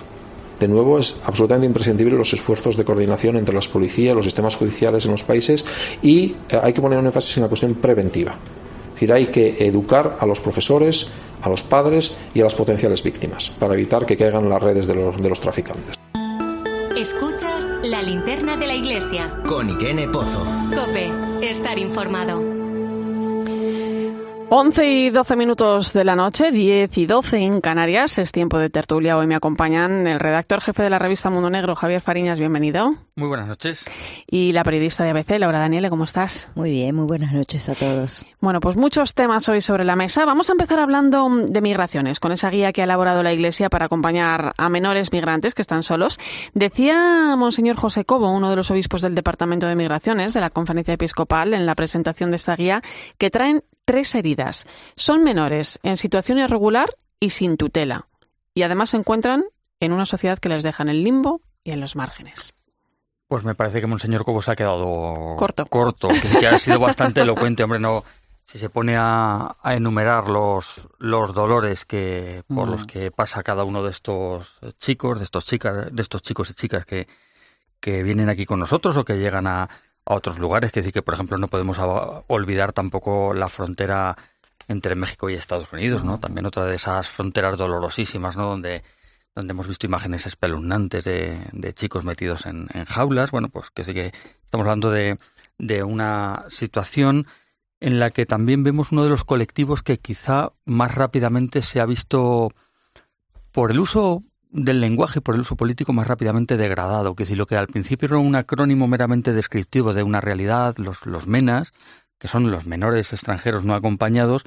de nuevo, es absolutamente imprescindible los esfuerzos de coordinación entre las policías, los sistemas judiciales en los países y eh, hay que poner un énfasis en la cuestión preventiva. Es decir, hay que educar a los profesores, a los padres y a las potenciales víctimas para evitar que caigan en las redes de los, de los traficantes. Escuchas la linterna de la iglesia. Con Irene Pozo. Cope, estar informado. 11 y 12 minutos de la noche, 10 y 12 en Canarias. Es tiempo de tertulia. Hoy me acompañan el redactor jefe de la revista Mundo Negro, Javier Fariñas. Bienvenido. Muy buenas noches. Y la periodista de ABC, Laura Daniele, ¿cómo estás? Muy bien, muy buenas noches a todos. Bueno, pues muchos temas hoy sobre la mesa. Vamos a empezar hablando de migraciones, con esa guía que ha elaborado la Iglesia para acompañar a menores migrantes que están solos. Decía Monseñor José Cobo, uno de los obispos del Departamento de Migraciones de la Conferencia Episcopal, en la presentación de esta guía, que traen tres heridas. Son menores, en situación irregular y sin tutela. Y además se encuentran en una sociedad que les deja en el limbo y en los márgenes. Pues me parece que Monseñor Cobo se ha quedado corto. Corto, que ha sido bastante elocuente, hombre, no. Si se pone a, enumerar los, los dolores que por los mm. que pasa cada uno de estos chicos, de estos chicas, de estos chicos y chicas que, que vienen aquí con nosotros o que llegan a, a otros lugares. Que decir que, por ejemplo, no podemos olvidar tampoco la frontera entre México y Estados Unidos, ¿no? También otra de esas fronteras dolorosísimas, ¿no? Donde, donde hemos visto imágenes espeluznantes de, de chicos metidos en, en, jaulas. Bueno, pues que sí que estamos hablando de, de una situación en la que también vemos uno de los colectivos que quizá más rápidamente se ha visto por el uso del lenguaje por el uso político más rápidamente degradado, que si lo que al principio era un acrónimo meramente descriptivo de una realidad, los, los MENAS, que son los menores extranjeros no acompañados,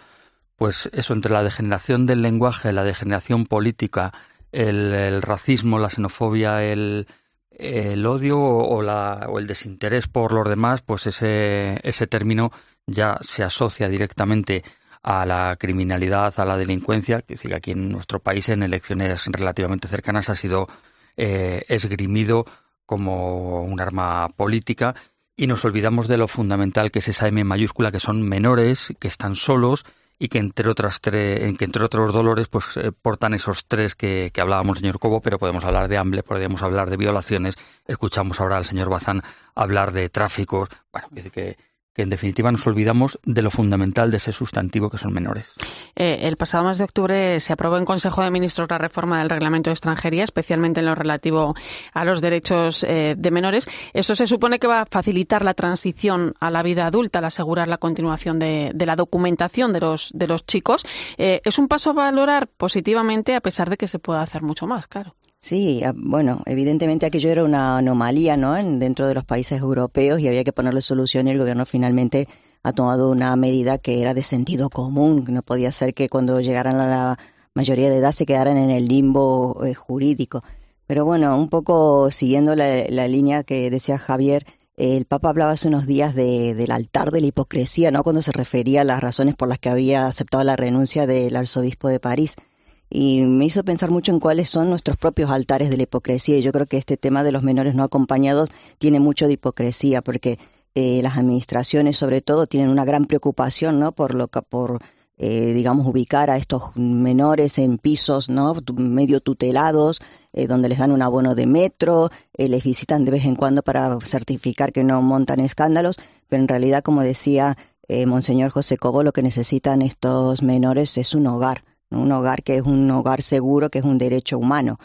pues eso entre la degeneración del lenguaje, la degeneración política, el, racismo, la xenofobia, el, el odio o, la, o el desinterés por los demás, pues ese, ese término ya se asocia directamente a la criminalidad, a la delincuencia, que sigue aquí en nuestro país en elecciones relativamente cercanas ha sido eh, esgrimido como un arma política. Y nos olvidamos de lo fundamental que es esa M mayúscula, que son menores, que están solos y que entre otras tres, que entre otros dolores pues eh, portan esos tres que, que, hablábamos señor Cobo, pero podemos hablar de hambre, podemos hablar de violaciones, escuchamos ahora al señor Bazán hablar de tráficos, bueno, dice que que en definitiva nos olvidamos de lo fundamental de ese sustantivo que son menores. Eh, el pasado mes de octubre se aprobó en Consejo de Ministros la reforma del reglamento de extranjería, especialmente en lo relativo a los derechos eh, de menores. Eso se supone que va a facilitar la transición a la vida adulta, al asegurar la continuación de, la documentación de los, de los chicos. Eh, es un paso a valorar positivamente a pesar de que se pueda hacer mucho más, claro. Sí, ah, bueno, evidentemente aquello era una anomalía, ¿no? En, dentro de los países europeos y había que ponerle solución y el gobierno finalmente ha tomado una medida que era de sentido común. No podía ser que cuando llegaran a la mayoría de edad se quedaran en el limbo eh, jurídico. Pero bueno, un poco siguiendo la, línea que decía Javier, el Papa hablaba hace unos días de, del altar de la hipocresía, ¿no? Cuando se refería a las razones por las que había aceptado la renuncia del arzobispo de París y me hizo pensar mucho en cuáles son nuestros propios altares de la hipocresía. Y yo creo que este tema de los menores no acompañados tiene mucho de hipocresía, porque eh, las administraciones, sobre todo, tienen una gran preocupación, ¿no? Por lo que, por eh, digamos, ubicar a estos menores en pisos ¿no? medio tutelados, eh, donde les dan un abono de metro, les visitan de vez en cuando para certificar que no montan escándalos, pero en realidad, como decía Monseñor José Cobo, lo que necesitan estos menores es un hogar un hogar que es un hogar seguro, que es un derecho humano.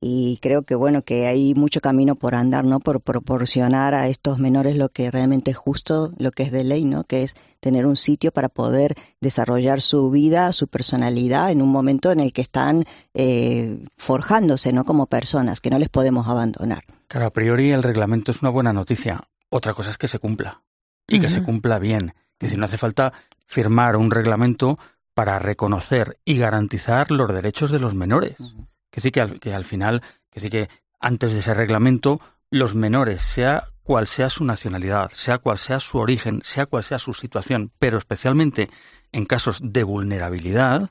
Y creo que bueno, que hay mucho camino por andar, ¿no? Por proporcionar a estos menores lo que realmente es justo, lo que es de ley, ¿no? Que es tener un sitio para poder desarrollar su vida, su personalidad en un momento en el que están eh, forjándose, ¿no? Como personas, que no les podemos abandonar. Claro, a priori el reglamento es una buena noticia. Otra cosa es que se cumpla. Y que se cumpla bien. Que si no hace falta firmar un reglamento para reconocer y garantizar los derechos de los menores. Que sí que al, que al final, que sí que antes de ese reglamento, los menores, sea cual sea su nacionalidad, sea cual sea su origen, sea cual sea su situación, pero especialmente en casos de vulnerabilidad,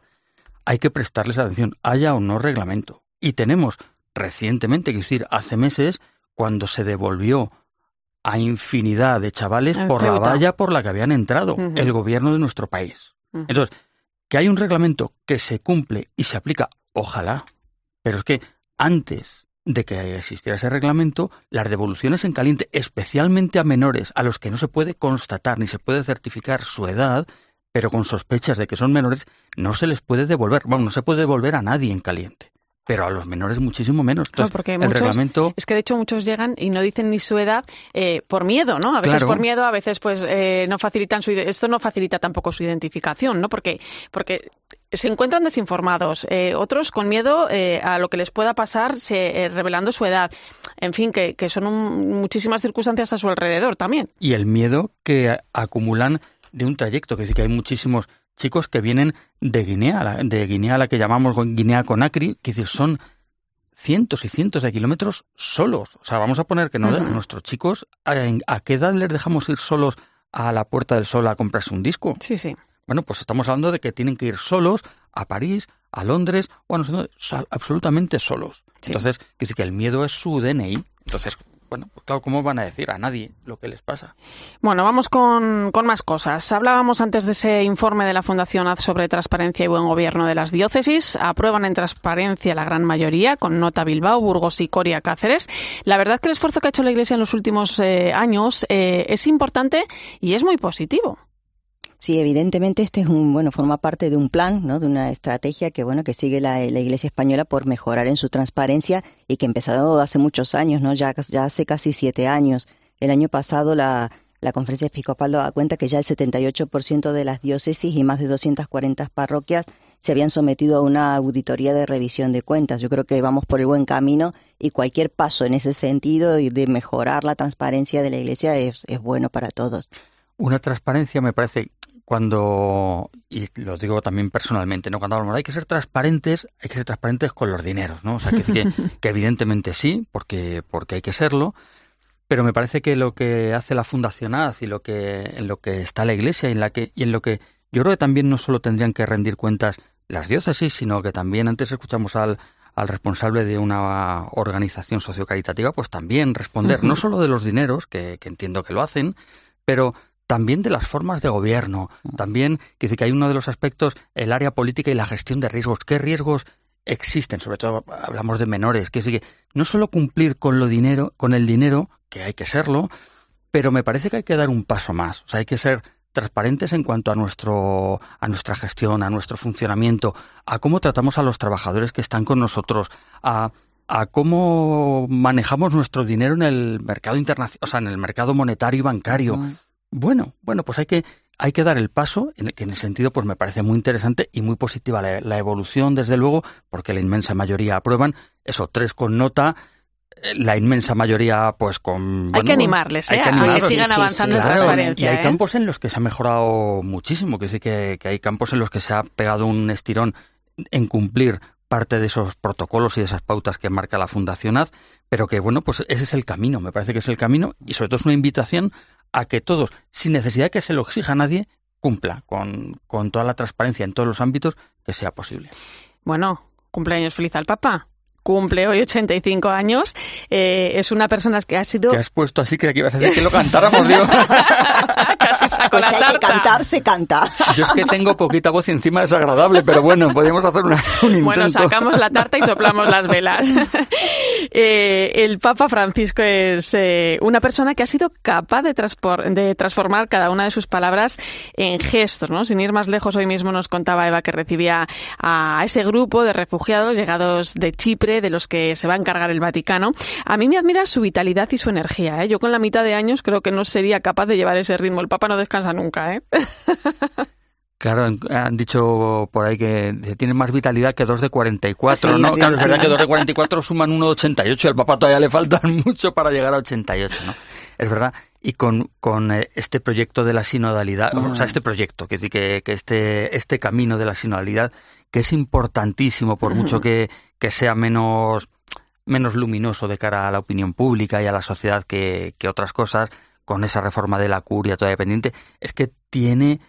hay que prestarles atención, haya o no reglamento. Y tenemos recientemente, que decir, hace meses, cuando se devolvió a infinidad de chavales por la valla por la que habían entrado el gobierno de nuestro país. Entonces, que hay un reglamento que se cumple y se aplica, ojalá, pero es que antes de que existiera ese reglamento, las devoluciones en caliente, especialmente a menores a los que no se puede constatar ni se puede certificar su edad, pero con sospechas de que son menores, no se les puede devolver. Bueno, no se puede devolver a nadie en caliente pero a los menores muchísimo menos. Entonces, porque el reglamento... Es que de hecho muchos llegan y no dicen ni su edad eh, por miedo, ¿no? A veces por miedo, a veces pues eh, no facilitan su... Esto no facilita tampoco su identificación, ¿no? Porque, porque se encuentran desinformados, eh, otros con miedo a lo que les pueda pasar se, revelando su edad. En fin, que, que son muchísimas circunstancias a su alrededor también. Y el miedo que acumulan de un trayecto, que sí que hay muchísimos chicos que vienen de Guinea, de Guinea, la que llamamos Guinea Conakry, que decir, son cientos y cientos de kilómetros solos. O sea, vamos a poner que no, nuestros chicos, ¿a, qué edad les dejamos ir solos a la Puerta del Sol a comprarse un disco? Sí, sí. Bueno, pues estamos hablando de que tienen que ir solos a París, a Londres, o no absolutamente solos. Entonces, que sí que el miedo es su DNI. Entonces, bueno, pues claro, ¿cómo van a decir a nadie lo que les pasa? Bueno, vamos con, con, más cosas. Hablábamos antes de ese informe de la Fundación AZ sobre transparencia y buen gobierno de las diócesis. Aprueban en transparencia la gran mayoría, con nota Bilbao, Burgos y Coria Cáceres. La verdad es que el esfuerzo que ha hecho la Iglesia en los últimos eh, años eh, es importante y es muy positivo. Sí, evidentemente este es un, bueno, forma parte de un plan, ¿no? De una estrategia que, bueno, que sigue la, Iglesia española por mejorar en su transparencia y que empezó hace muchos años, ¿no? Ya, hace casi siete años. El año pasado la, la Conferencia Episcopal daba cuenta que ya el 78% de las diócesis y más de 240 parroquias se habían sometido a una auditoría de revisión de cuentas. Yo creo que vamos por el buen camino y cualquier paso en ese sentido y de mejorar la transparencia de la Iglesia es, es bueno para todos. Una transparencia me parece cuando, y lo digo también personalmente, ¿no? Cuando hablamos, hay que ser transparentes, hay que ser transparentes con los dineros, ¿no? O sea, que, que, evidentemente sí, porque, porque hay que serlo, pero me parece que lo que hace la Fundación AZ y lo que, en lo que está la Iglesia y en, la que, y en lo que yo creo que también no solo tendrían que rendir cuentas las diócesis, sino que también antes escuchamos al, al responsable de una organización sociocaritativa, pues también responder, no solo de los dineros, que, que entiendo que lo hacen, pero también de las formas de gobierno, mm. también que sí que hay uno de los aspectos, el área política y la gestión de riesgos. ¿Qué riesgos existen? Sobre todo hablamos de menores, que sí que no solo cumplir con lo dinero, con el dinero, que hay que serlo, pero me parece que hay que dar un paso más. O sea, hay que ser transparentes en cuanto a nuestro a nuestra gestión, a nuestro funcionamiento, a cómo tratamos a los trabajadores que están con nosotros, a a cómo manejamos nuestro dinero en el mercado internacional, o sea, en el mercado monetario y bancario. Bueno, bueno, pues hay que, hay que dar el paso, en el, que en ese sentido pues me parece muy interesante y muy positiva la, la evolución, desde luego, porque la inmensa mayoría aprueban, eso, tres con nota, eh, la inmensa mayoría, pues con. hay que animarles, ¿eh? a que sigan avanzando en transparencia. Y hay ¿eh? campos en los que se ha mejorado muchísimo, que sí que, que hay campos en los que se ha pegado un estirón en cumplir parte de esos protocolos y de esas pautas que marca la Fundación AZ, pero que bueno, pues ese es el camino, me parece que es el camino y sobre todo es una invitación a que todos, sin necesidad que se lo exija a nadie, cumpla con, con toda la transparencia en todos los ámbitos que sea posible. Bueno, cumpleaños feliz al Papa cumple hoy 85 años. Eh, es una persona que ha sido... Te has puesto así que ibas a decir que lo cantáramos, digo. Casi saco pues la hay tarta. que cantar, se canta. Yo es que tengo poquita voz y encima es agradable, pero bueno, podríamos hacer una, un intento. Bueno, sacamos la tarta y soplamos las velas. eh, el Papa Francisco es eh, una persona que ha sido capaz de, de, transformar cada una de sus palabras en gestos, ¿no? Sin ir más lejos, hoy mismo nos contaba Eva que recibía a ese grupo de refugiados llegados de Chipre, de los que se va a encargar el Vaticano. A mí me admira su vitalidad y su energía. ¿eh? Yo con la mitad de años creo que no sería capaz de llevar ese ritmo. El Papa no descansa nunca. ¿eh? Claro, han dicho por ahí que tienen más vitalidad que dos de 44, Sí, ¿no? sí, claro, es sí. verdad que dos de 44 suman uno de 88 y al papá todavía le faltan mucho para llegar a 88, ¿no? Es verdad. Y con, con eh, este proyecto de la sinodalidad, o sea, este proyecto, que, decir que, que este, este camino de la sinodalidad, que es importantísimo, por mucho que, que sea menos, menos luminoso de cara a la opinión pública y a la sociedad que, que otras cosas, con esa reforma de la curia todavía pendiente, es que tiene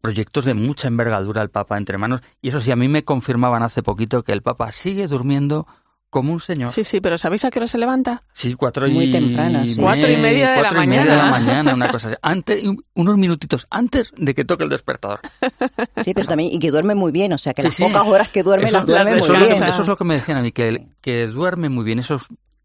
proyectos de mucha envergadura el Papa entre manos. Y eso sí, a mí me confirmaban hace poquito que el Papa sigue durmiendo como un señor. Sí, sí, pero ¿sabéis a qué hora se levanta? Sí, cuatro Muy y... temprano, sí. Cuatro y media de la cuatro y media de la mañana. una cosa así. Antes, unos minutitos antes de que toque el despertador. Sí, pero también, y que duerme muy bien, o sea, que Sí, las sí. pocas horas que duerme Eso- las duerme eso, muy es lo bien. que- eso es lo que me decían a mí, que, que duerme muy bien. Eso es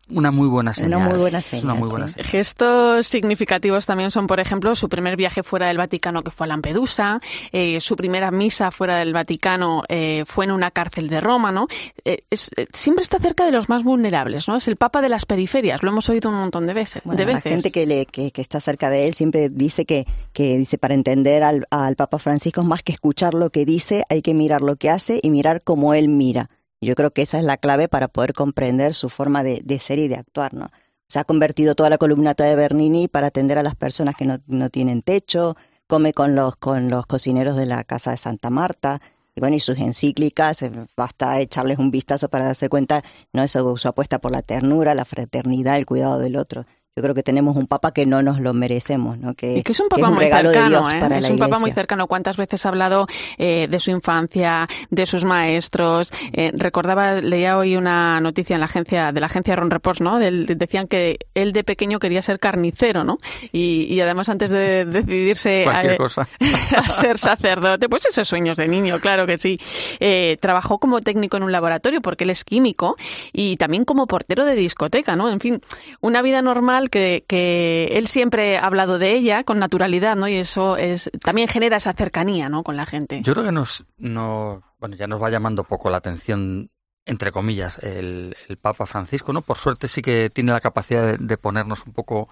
una muy buena señal. muy buena Es una muy buena sí. señal. Gestos significativos también son, por ejemplo, su primer viaje fuera del Vaticano, que fue a Lampedusa, eh, su primera misa fuera del Vaticano eh, fue en una cárcel de Roma, ¿no? Eh, es- eh, siempre está cerca de los más vulnerables, ¿no? Es el papa de las periferias, lo hemos oído un montón de veces. Bueno, de la veces. gente que, le, que, que está cerca de él siempre dice que, que dice para entender al, al Papa Francisco más que escuchar lo que dice, hay que mirar lo que hace y mirar cómo él mira. Yo creo que esa es la clave para poder comprender su forma de, ser y de actuar, ¿no? Se ha convertido toda la columnata de Bernini para atender a las personas que no, no tienen techo, come con los, con los cocineros de la casa de Santa Marta, y bueno, y sus encíclicas, eh, basta echarles un vistazo para darse cuenta, no eso, su apuesta por la ternura, la fraternidad, el cuidado del otro. Yo creo que tenemos un papa que no nos lo merecemos, ¿no? Que, Y que es un que papa muy regalo cercano, de Dios ¿eh? para es la un papa muy iglesia. cercano. ¿Cuántas veces ha hablado eh, de su infancia, de sus maestros? Eh, recordaba, leía hoy una noticia en la agencia de la agencia Ron Reports, ¿no? Del- decían que él de pequeño quería ser carnicero, ¿no? Y, y además antes de decidirse Cualquier a, cosa. a ser sacerdote, pues esos sueños de niño, claro que sí. Eh, trabajó como técnico en un laboratorio porque él es químico y también como portero de discoteca, ¿no? En fin, una vida normal que, que él siempre ha hablado de ella con naturalidad, ¿no? Y eso es también genera esa cercanía, ¿no? Con la gente. Yo creo que nos, no, bueno, ya nos va llamando poco la atención, entre comillas, el, el Papa Francisco, ¿no? Por suerte sí que tiene la capacidad de, de ponernos un poco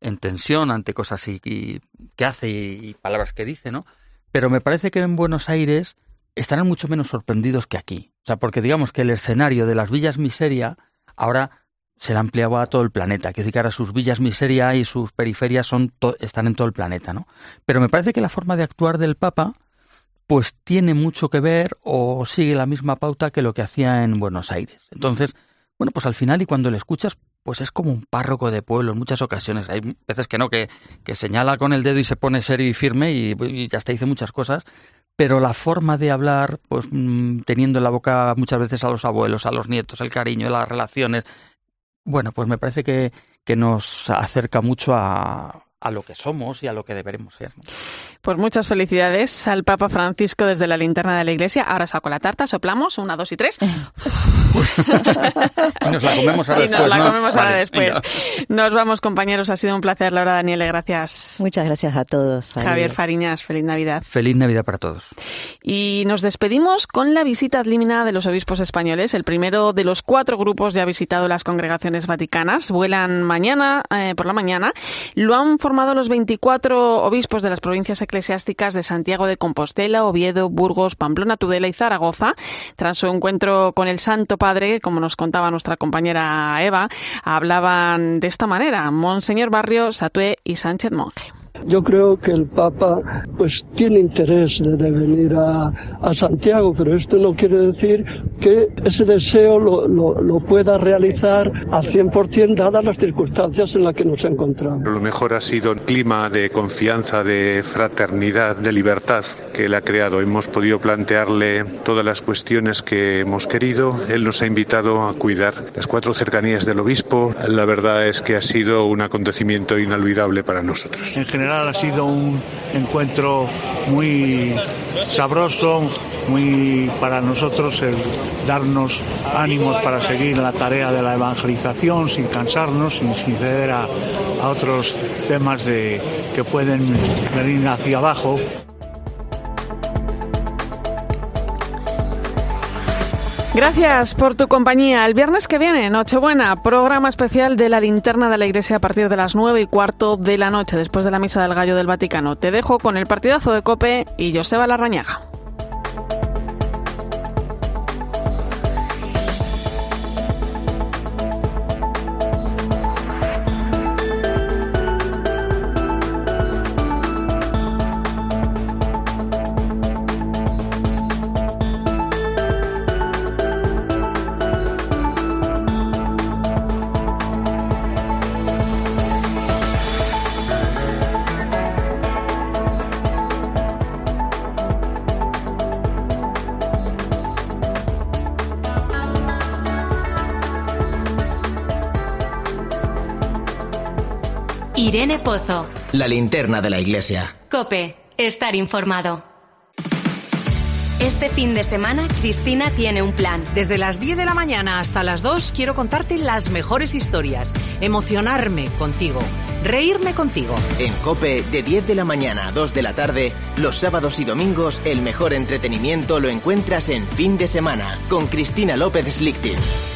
en tensión ante cosas y, y- que hace y, y palabras que dice, ¿no? Pero me parece que en Buenos Aires estarán mucho menos sorprendidos que aquí. O sea, porque digamos que el escenario de las villas miseria ahora se le ampliaba a todo el planeta. Quiere decir que ahora sus villas miseria y sus periferias son están en todo el planeta, ¿no? Pero me parece que la forma de actuar del Papa pues tiene mucho que ver o sigue la misma pauta que lo que hacía en Buenos Aires. Entonces, bueno, pues al final y cuando le escuchas, pues es como un párroco de pueblo en muchas ocasiones. Hay veces que no, que, que señala con el dedo y se pone serio y firme y, y ya está, dice muchas cosas, pero la forma de hablar, pues mm, teniendo en la boca muchas veces a los abuelos, a los nietos, el cariño, las relaciones, bueno, pues me parece que, que nos acerca mucho a, a lo que somos y a lo que deberemos ser. ¿no? Pues muchas felicidades al Papa Francisco desde la linterna de la iglesia. Ahora saco la tarta, soplamos, una, dos y tres. y nos la comemos ahora y después. nos la ¿no? comemos ahora Vale, después. venga. Nos vamos, compañeros. Ha sido un placer, Laura Daniele. Gracias. Muchas gracias a todos. Javier Adiós. Fariñas, feliz Navidad. Feliz Navidad para todos. Y nos despedimos con la visita ad limina de los obispos españoles. El primero de los cuatro grupos ya ha visitado las congregaciones vaticanas. Vuelan mañana, eh, por la mañana. Lo han formado los 24 obispos de las provincias eclesiásticas de Santiago de Compostela, Oviedo, Burgos, Pamplona, Tudela y Zaragoza. Tras su encuentro con el Santo Padre, como nos contaba nuestra compañera Eva, hablaban de esta manera. Monseñor Barrio, Satué y Sánchez Monje. Yo creo que el Papa pues tiene interés de, de venir a, a Santiago, pero esto no quiere decir que ese deseo lo, lo, lo pueda realizar al 100% dadas las circunstancias en las que nos encontramos. Lo mejor ha sido el clima de confianza, de fraternidad, de libertad que él ha creado. Hemos podido plantearle todas las cuestiones que hemos querido. Él nos ha invitado a cuidar las cuatro cercanías del obispo. La verdad es que ha sido un acontecimiento inolvidable para nosotros. En general ha sido un encuentro muy sabroso, muy para nosotros el darnos ánimos para seguir la tarea de la evangelización sin cansarnos, sin, ceder a, a otros temas de, que pueden venir hacia abajo. Gracias por tu compañía. El viernes que viene, Nochebuena, programa especial de la linterna de la iglesia a partir de las nueve y cuarto de la noche, después de la misa del gallo del Vaticano. Te dejo con el partidazo de Cope y Joseba Larrañaga. Irene Pozo. La linterna de la iglesia. Cope. Estar informado. Este fin de semana, Cristina tiene un plan. Desde las 10 de la mañana hasta las 2 quiero contarte las mejores historias, emocionarme contigo, reírme contigo. En Cope, de 10 de la mañana a 2 de la tarde, los sábados y domingos, el mejor entretenimiento lo encuentras en fin de semana, con Cristina López Slichting.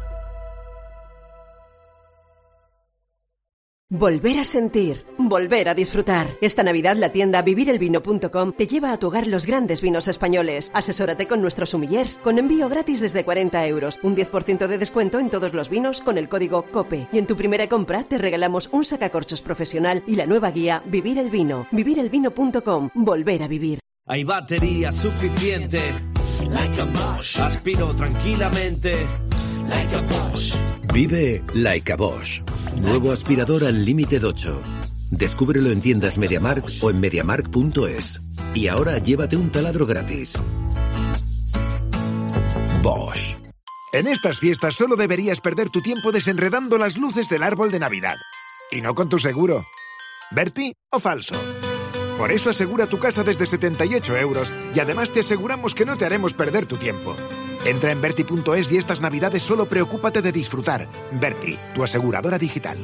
Volver a sentir, volver a disfrutar. Esta Navidad la tienda vivirelvino.com te lleva a tu hogar los grandes vinos españoles. Asesórate con nuestros sumillers con envío gratis desde 40 euros, un 10% de descuento en todos los vinos con el código COPE. Y en tu primera compra te regalamos un sacacorchos profesional y la nueva guía Vivir el Vino. Vivirelvino.com, volver a vivir. Hay batería suficiente. Like a Bosch. Aspiro tranquilamente. Like a Bosch. Vive Like a Bosch. Nuevo aspirador al límite 8. Descúbrelo en tiendas MediaMark o en MediaMark.es. Y ahora llévate un taladro gratis. Bosch. En estas fiestas solo deberías perder tu tiempo desenredando las luces del árbol de Navidad. Y no con tu seguro. ¿Berti o falso? Por eso asegura tu casa desde 78 euros y además te aseguramos que no te haremos perder tu tiempo. Entra en Berti.es y estas navidades solo preocúpate de disfrutar. Berti, tu aseguradora digital.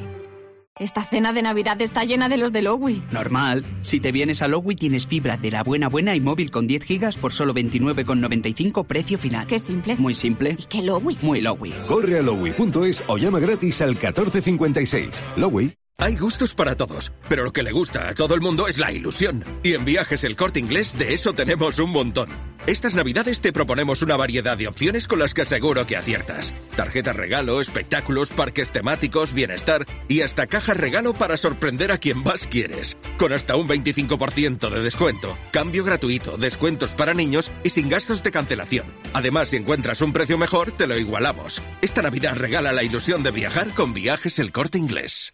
Esta cena de Navidad está llena de los de Lowy. Normal. Si te vienes a Lowy tienes fibra de la buena buena y móvil con 10 gigas por solo 29,95 precio final. Qué simple. Muy simple. ¿Y qué Lowy? Muy Lowy. Corre a lowy.es o llama gratis al 1456. Lowy. Hay gustos para todos, pero lo que le gusta a todo el mundo es la ilusión. Y en Viajes El Corte Inglés de eso tenemos un montón. Estas navidades te proponemos una variedad de opciones con las que seguro que aciertas. Tarjetas regalo, espectáculos, parques temáticos, bienestar y hasta cajas regalo para sorprender a quien más quieres. Con hasta un 25% de descuento, cambio gratuito, descuentos para niños y sin gastos de cancelación. Además, si encuentras un precio mejor, te lo igualamos. Esta Navidad regala la ilusión de viajar con Viajes El Corte Inglés.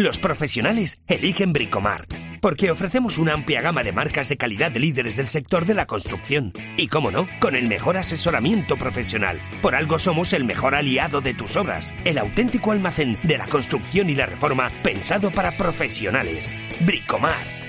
Los profesionales eligen Bricomart, porque ofrecemos una amplia gama de marcas de calidad de líderes del sector de la construcción. Y cómo no, con el mejor asesoramiento profesional. Por algo somos el mejor aliado de tus obras, el auténtico almacén de la construcción y la reforma pensado para profesionales. Bricomart.